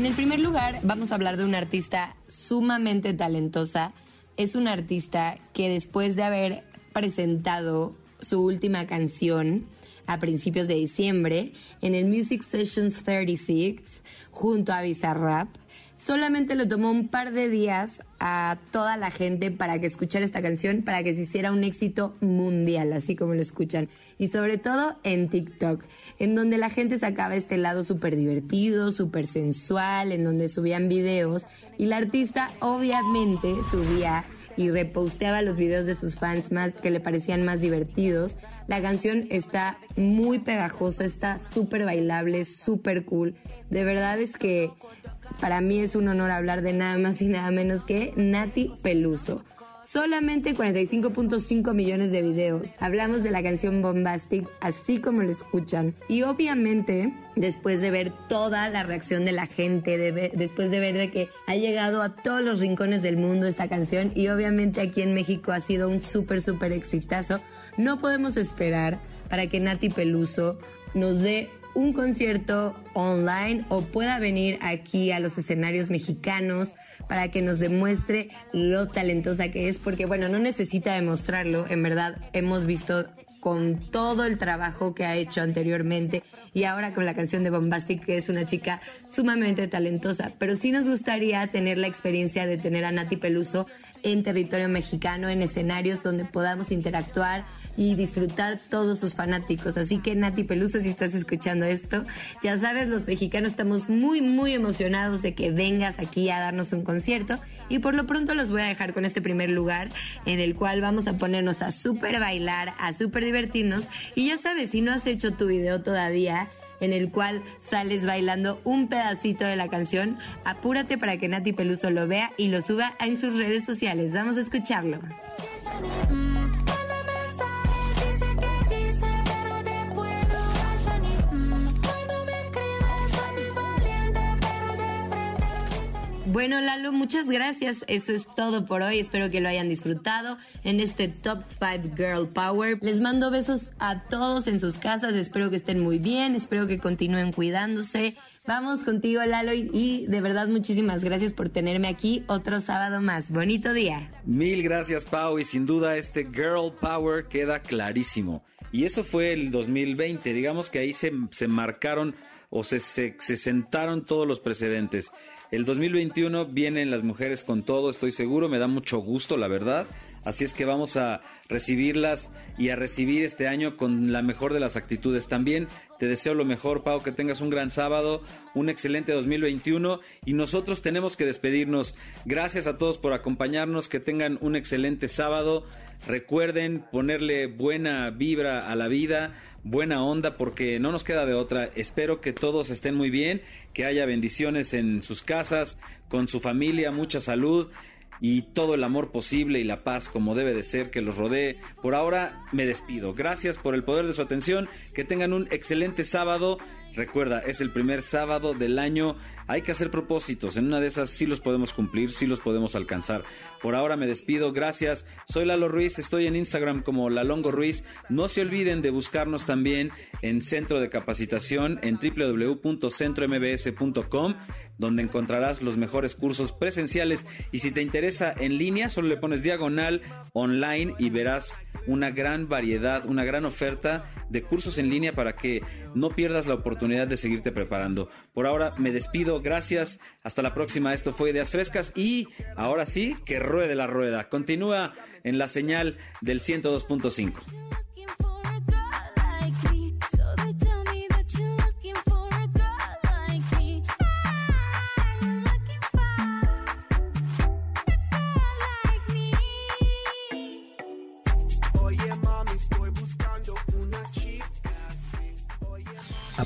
En el primer lugar, vamos a hablar de una artista sumamente talentosa. Es una artista que después de haber presentado su última canción a principios de diciembre en el Music Sessions 36 junto a Bizarrap, solamente le tomó un par de días a toda la gente para que escuchara esta canción, para que se hiciera un éxito mundial, así como lo escuchan. Y sobre todo en TikTok, en donde la gente sacaba este lado súper divertido, súper sensual, en donde subían videos y la artista obviamente subía y reposteaba los videos de sus fans más que le parecían más divertidos. La canción está muy pegajosa, está súper bailable, súper cool. De verdad es que para mí es un honor hablar de nada más y nada menos que Nati Peluso. Solamente 45.5 millones de videos. Hablamos de la canción Bombastic así como lo escuchan. Y obviamente, después de ver toda la reacción de la gente, después de ver de que ha llegado a todos los rincones del mundo esta canción y obviamente aquí en México ha sido un súper, súper exitazo, no podemos esperar para que Nati Peluso nos dé un concierto online o pueda venir aquí a los escenarios mexicanos para que nos demuestre lo talentosa que es, porque bueno, no necesita demostrarlo, en verdad hemos visto con todo el trabajo que ha hecho anteriormente y ahora con la canción de Bombastic, que es una chica sumamente talentosa. Pero sí nos gustaría tener la experiencia de tener a Nati Peluso en territorio mexicano, en escenarios donde podamos interactuar y disfrutar todos sus fanáticos. Así que Nati Peluso, si estás escuchando esto, ya sabes, los mexicanos estamos muy, muy emocionados de que vengas aquí a darnos un concierto. Y por lo pronto los voy a dejar con este primer lugar en el cual vamos a ponernos a súper bailar, a súper divertirnos. Y ya sabes, si no has hecho tu video todavía, en el cual sales bailando un pedacito de la canción, apúrate para que Nati Peluso lo vea y lo suba en sus redes sociales. Vamos a escucharlo. Bueno, Lalo, muchas gracias. Eso es todo por hoy. Espero que lo hayan disfrutado en este Top 5 Girl Power. Les mando besos a todos en sus casas. Espero que estén muy bien. Espero que continúen cuidándose. Vamos contigo, Lalo, y, de verdad muchísimas gracias por tenerme aquí otro sábado más. Bonito día. Mil gracias, Pau, y sin duda este Girl Power queda clarísimo. Y eso fue el 2020, digamos que ahí se, se marcaron o se, se sentaron todos los precedentes. El 2021 vienen las mujeres con todo, estoy seguro, me da mucho gusto, la verdad. Así es que vamos a recibirlas y a recibir este año con la mejor de las actitudes. También te deseo lo mejor, Pau, que tengas un gran sábado, un excelente 2021 y nosotros tenemos que despedirnos. Gracias a todos por acompañarnos, que tengan un excelente sábado. Recuerden ponerle buena vibra a la vida, buena onda, porque no nos queda de otra. Espero que todos estén muy bien, que haya bendiciones en sus casas, con su familia, mucha salud y todo el amor posible y la paz como debe de ser que los rodee. Por ahora me despido. Gracias por el poder de su atención. Que tengan un excelente sábado. Recuerda, es el primer sábado del año. Hay que hacer propósitos. En una de esas sí los podemos cumplir, sí los podemos alcanzar. Por ahora me despido. Gracias. Soy Lalo Ruiz. Estoy en Instagram como Lalongo Ruiz. No se olviden de buscarnos también en Centro de Capacitación en www.centrombs.com donde encontrarás los mejores cursos presenciales y si te interesa en línea solo le pones diagonal online y verás una gran variedad, una gran oferta de cursos en línea para que no pierdas la oportunidad de seguirte preparando. Por ahora me despido, gracias, hasta la próxima, esto fue Ideas Frescas y ahora sí, que ruede la rueda. Continúa en la señal del 102.5.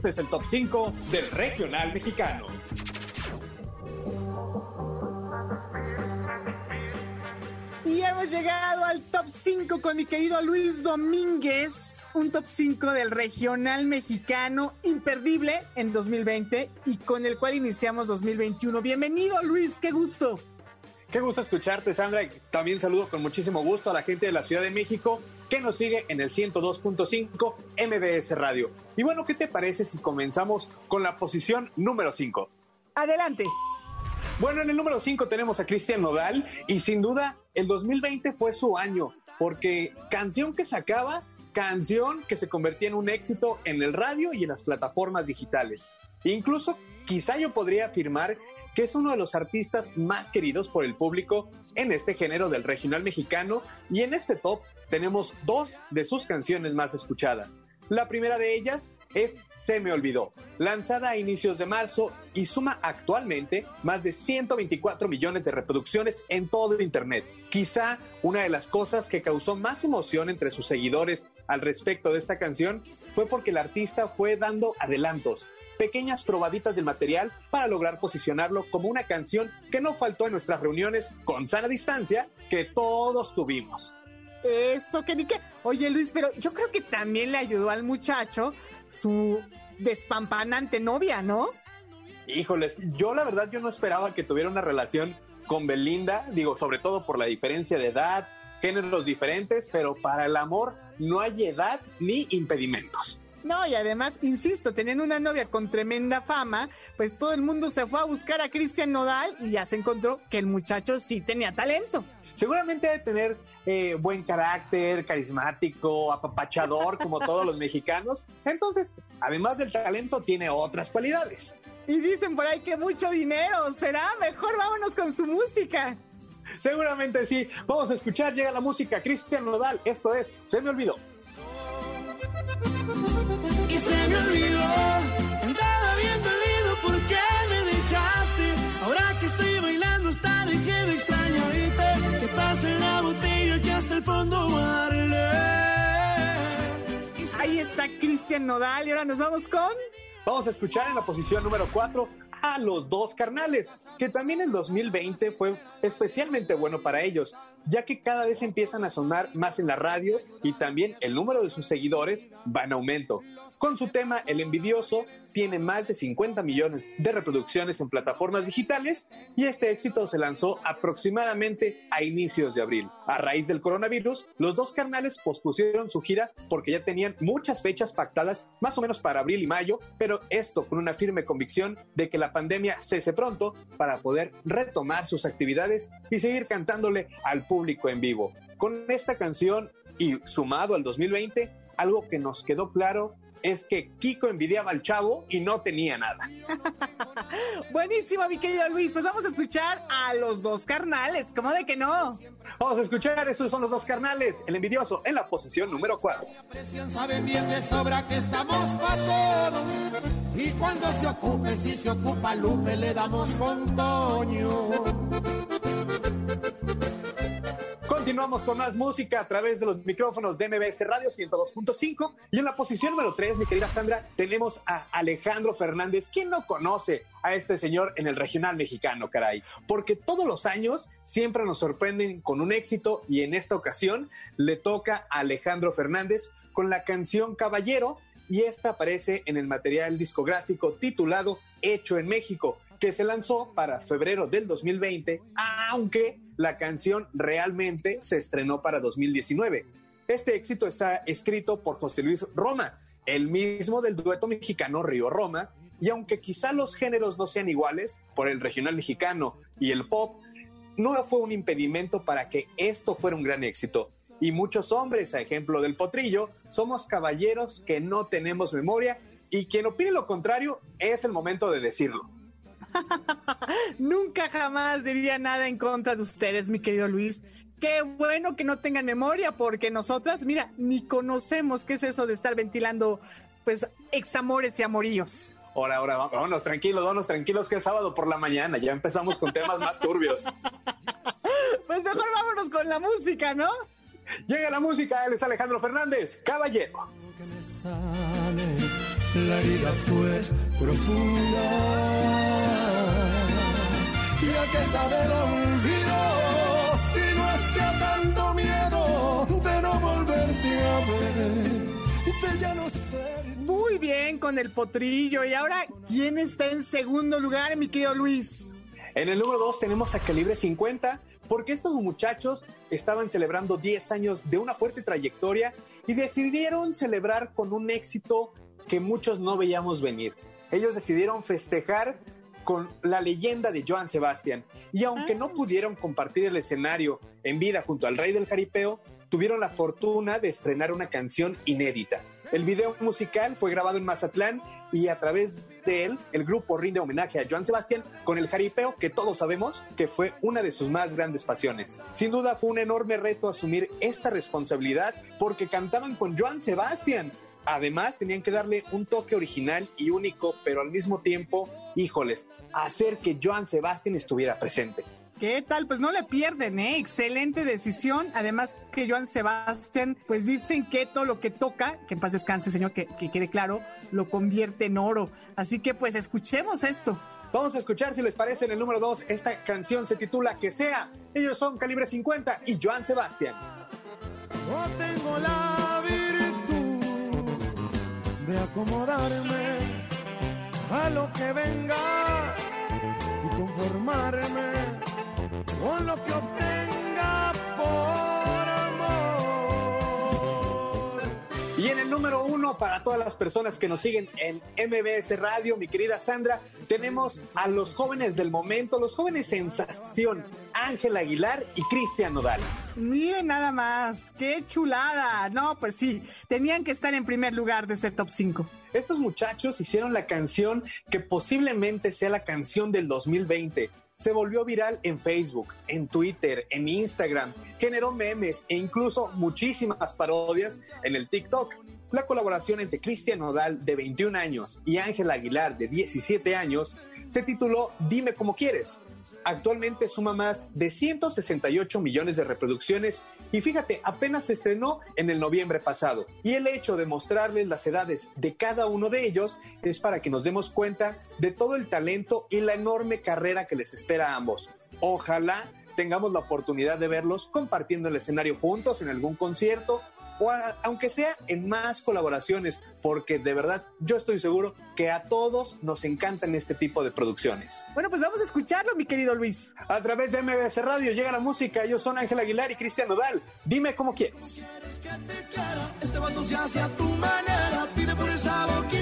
Este es el top 5 del regional mexicano. Y hemos llegado al top 5 con mi querido Luis Domínguez, un top 5 del regional mexicano imperdible en 2020 y con el cual iniciamos 2021. Bienvenido Luis, qué gusto. Qué gusto escucharte, Sandra. También saludo con muchísimo gusto a la gente de la Ciudad de México que nos sigue en el 102.5 MBS Radio. Y bueno, ¿qué te parece si comenzamos con la posición número 5? Adelante. Bueno, en el número 5 tenemos a Cristian Nodal y sin duda el 2020 fue su año porque canción que sacaba, canción que se convertía en un éxito en el radio y en las plataformas digitales. Incluso quizá yo podría afirmar que es uno de los artistas más queridos por el público en este género del regional mexicano y en este top tenemos dos de sus canciones más escuchadas. La primera de ellas es Se me olvidó, lanzada a inicios de marzo y suma actualmente más de 124 millones de reproducciones en todo Internet. Quizá una de las cosas que causó más emoción entre sus seguidores al respecto de esta canción fue porque el artista fue dando adelantos, pequeñas probaditas del material para lograr posicionarlo como una canción que no faltó en nuestras reuniones con sana distancia que todos tuvimos. Eso, que ni qué. Oye, Luis, pero yo creo que también le ayudó al muchacho su despampanante novia, ¿no? Híjoles, yo la verdad yo no esperaba que tuviera una relación con Belinda, digo, sobre todo por la diferencia de edad, géneros diferentes, pero para el amor no hay edad ni impedimentos. No, y además, insisto, teniendo una novia con tremenda fama, pues todo el mundo se fue a buscar a Cristian Nodal y ya se encontró que el muchacho sí tenía talento. Seguramente debe tener eh, buen carácter, carismático, apapachador, como todos los mexicanos. Entonces, además del talento, tiene otras cualidades. Y dicen por ahí que mucho dinero. ¿Será? Mejor vámonos con su música. Seguramente sí. Vamos a escuchar, llega la música. Cristian Nodal, esto es Se me olvidó. Y se me olvidó, andaba bien dolido porque me dejaste. Ahora que estoy bailando hasta dejé de extrañarte. Te pasé la botella que hasta el fondo darle. Ahí está Cristian Nodal y ahora nos vamos con... Vamos a escuchar en la posición número 4 a los dos carnales, que también el 2020 fue especialmente bueno para ellos, ya que cada vez empiezan a sonar más en la radio y también el número de sus seguidores va en aumento. Con su tema El Envidioso tiene más de 50 millones de reproducciones en plataformas digitales y este éxito se lanzó aproximadamente a inicios de abril. A raíz del coronavirus, los dos carnales pospusieron su gira porque ya tenían muchas fechas pactadas más o menos para abril y mayo, pero esto con una firme convicción de que la pandemia cese pronto para poder retomar sus actividades y seguir cantándole al público en vivo. Con esta canción y sumado al 2020, algo que nos quedó claro es que Kiko envidiaba al chavo y no tenía nada. [laughs] Buenísimo, mi querido Luis. Pues vamos a escuchar a los dos carnales. ¿Cómo de que no? Vamos a escuchar, esos son los dos carnales, el envidioso en la posición número 4. Presión saben bien de sobra que estamos para todo. Y cuando se ocupe, si se ocupa Lupe, le damos con Toño. Continuamos con más música a través de los micrófonos de MBS Radio 102.5 y en la posición número 3, mi querida Sandra, tenemos a Alejandro Fernández. ¿Quién no conoce a este señor en el regional mexicano, caray? Porque todos los años siempre nos sorprenden con un éxito y en esta ocasión le toca a Alejandro Fernández con la canción Caballero y esta aparece en el material discográfico titulado Hecho en México que se lanzó para febrero del 2020, aunque la canción realmente se estrenó para 2019. Este éxito está escrito por José Luis Roma, el mismo del dueto mexicano Río Roma, y aunque quizá los géneros no sean iguales, por el regional mexicano y el pop, no fue un impedimento para que esto fuera un gran éxito. Y muchos hombres, a ejemplo del potrillo, somos caballeros que no tenemos memoria y quien opine lo contrario es el momento de decirlo. [laughs] Nunca jamás diría nada en contra de ustedes, mi querido Luis. Qué bueno que no tengan memoria, porque nosotras, mira, ni conocemos qué es eso de estar ventilando, pues, examores y amoríos. Ahora, ahora, vámonos tranquilos, vámonos tranquilos, que es sábado por la mañana, ya empezamos con temas más turbios. [laughs] Pues mejor vámonos con la música, ¿no? Llega la música, él es Alejandro Fernández, caballero. La herida fue profunda. Y a que saber olvido, si no es que tanto miedo de no volverte a ver, de ya no ser. Muy bien con el potrillo. Y ahora, ¿quién está en segundo lugar, mi querido Luis? En el número 2 tenemos a Calibre 50, porque estos muchachos estaban celebrando 10 años de una fuerte trayectoria y decidieron celebrar con un éxito que muchos no veíamos venir. Ellos decidieron festejar con la leyenda de Joan Sebastián. Y aunque no pudieron compartir el escenario en vida junto al rey del jaripeo, tuvieron la fortuna de estrenar una canción inédita. El video musical fue grabado en Mazatlán y a través de él el grupo rinde homenaje a Joan Sebastián con el jaripeo que todos sabemos que fue una de sus más grandes pasiones. Sin duda fue un enorme reto asumir esta responsabilidad porque cantaban con Joan Sebastián. Además tenían que darle un toque original y único, pero al mismo tiempo, híjoles, hacer que Joan Sebastián estuviera presente. ¿Qué tal? Pues no le pierden, ¿eh? Excelente decisión. Además que Joan Sebastián, pues dicen que todo lo que toca, que en paz descanse, señor, que, que quede claro, lo convierte en oro. Así que pues escuchemos esto. Vamos a escuchar si les parece en el número 2. Esta canción se titula Que sea. Ellos son Calibre 50 y Joan Sebastián. Yo tengo la de acomodarme a lo que venga y conformarme con lo que obtenga por número uno, para todas las personas que nos siguen en MBS Radio, mi querida Sandra, tenemos a los jóvenes del momento, los jóvenes sensación, Ángel Aguilar y Cristian Nodal. Miren nada más, qué chulada. No, pues sí, tenían que estar en primer lugar de este top 5. Estos muchachos hicieron la canción que posiblemente sea la canción del 2020. Se volvió viral en Facebook, en Twitter, en Instagram, generó memes e incluso muchísimas parodias en el TikTok. La colaboración entre Cristian Nodal, de 21 años, y Ángel Aguilar, de 17 años, se tituló Dime cómo quieres. Actualmente suma más de 168 millones de reproducciones y fíjate, apenas se estrenó en el noviembre pasado. Y el hecho de mostrarles las edades de cada uno de ellos es para que nos demos cuenta de todo el talento y la enorme carrera que les espera a ambos. Ojalá tengamos la oportunidad de verlos compartiendo el escenario juntos en algún concierto o a- aunque sea en más colaboraciones, porque de verdad yo estoy seguro que a todos nos encantan este tipo de producciones. Bueno, pues vamos a escucharlo, mi querido Luis. A través de MBS Radio llega la música, ellos son Ángel Aguilar y Cristian Nodal. Dime cómo quieres. Este vato se hace a tu manera. Pide por esa boquita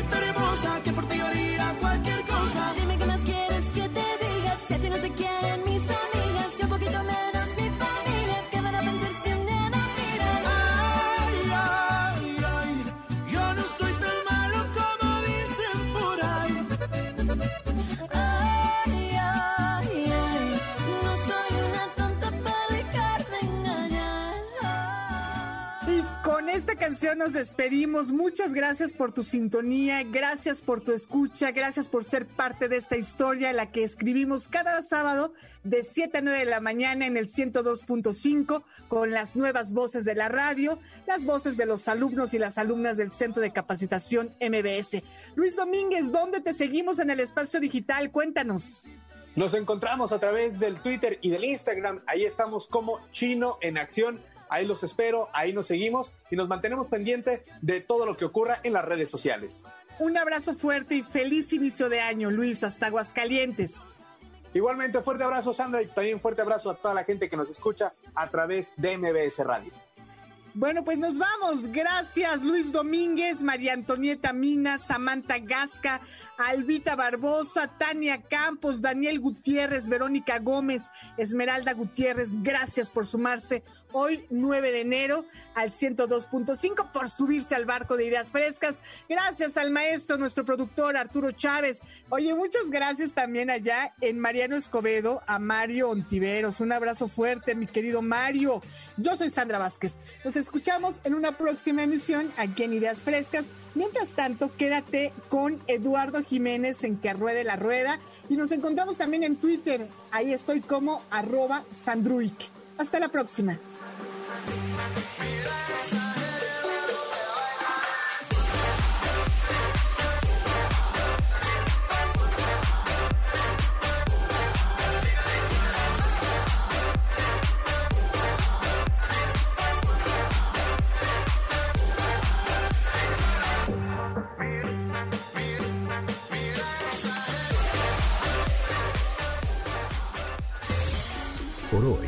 canción nos despedimos. Muchas gracias por tu sintonía, gracias por tu escucha, gracias por ser parte de esta historia, la que escribimos cada sábado de 7 a 9 de la mañana en el 102.5 con las nuevas voces de la radio, las voces de los alumnos y las alumnas del Centro de Capacitación MBS. Luis Domínguez, ¿dónde te seguimos en el espacio digital? Cuéntanos. Nos encontramos a través del Twitter y del Instagram. Ahí estamos como Chino en Acción. Ahí los espero, ahí nos seguimos y nos mantenemos pendientes de todo lo que ocurra en las redes sociales. Un abrazo fuerte y feliz inicio de año, Luis, hasta Aguascalientes. Igualmente, fuerte abrazo, Sandra, y también fuerte abrazo a toda la gente que nos escucha a través de MBS Radio. Bueno, pues nos vamos. Gracias, Luis Domínguez, María Antonieta Mina, Samantha Gasca, Albita Barbosa, Tania Campos, Daniel Gutiérrez, Verónica Gómez, Esmeralda Gutiérrez. Gracias por sumarse hoy, 9 de enero, al 102.5, por subirse al barco de ideas frescas. Gracias al maestro, nuestro productor Arturo Chávez. Oye, muchas gracias también allá en Mariano Escobedo, a Mario Ontiveros. Un abrazo fuerte, mi querido Mario. Yo soy Sandra Vázquez. Nos escuchamos en una próxima emisión aquí en Ideas Frescas. Mientras tanto, quédate con Eduardo Jiménez en Que Ruede la Rueda y nos encontramos también en Twitter. Ahí estoy como arroba Sandruik. Hasta la próxima. por hoy.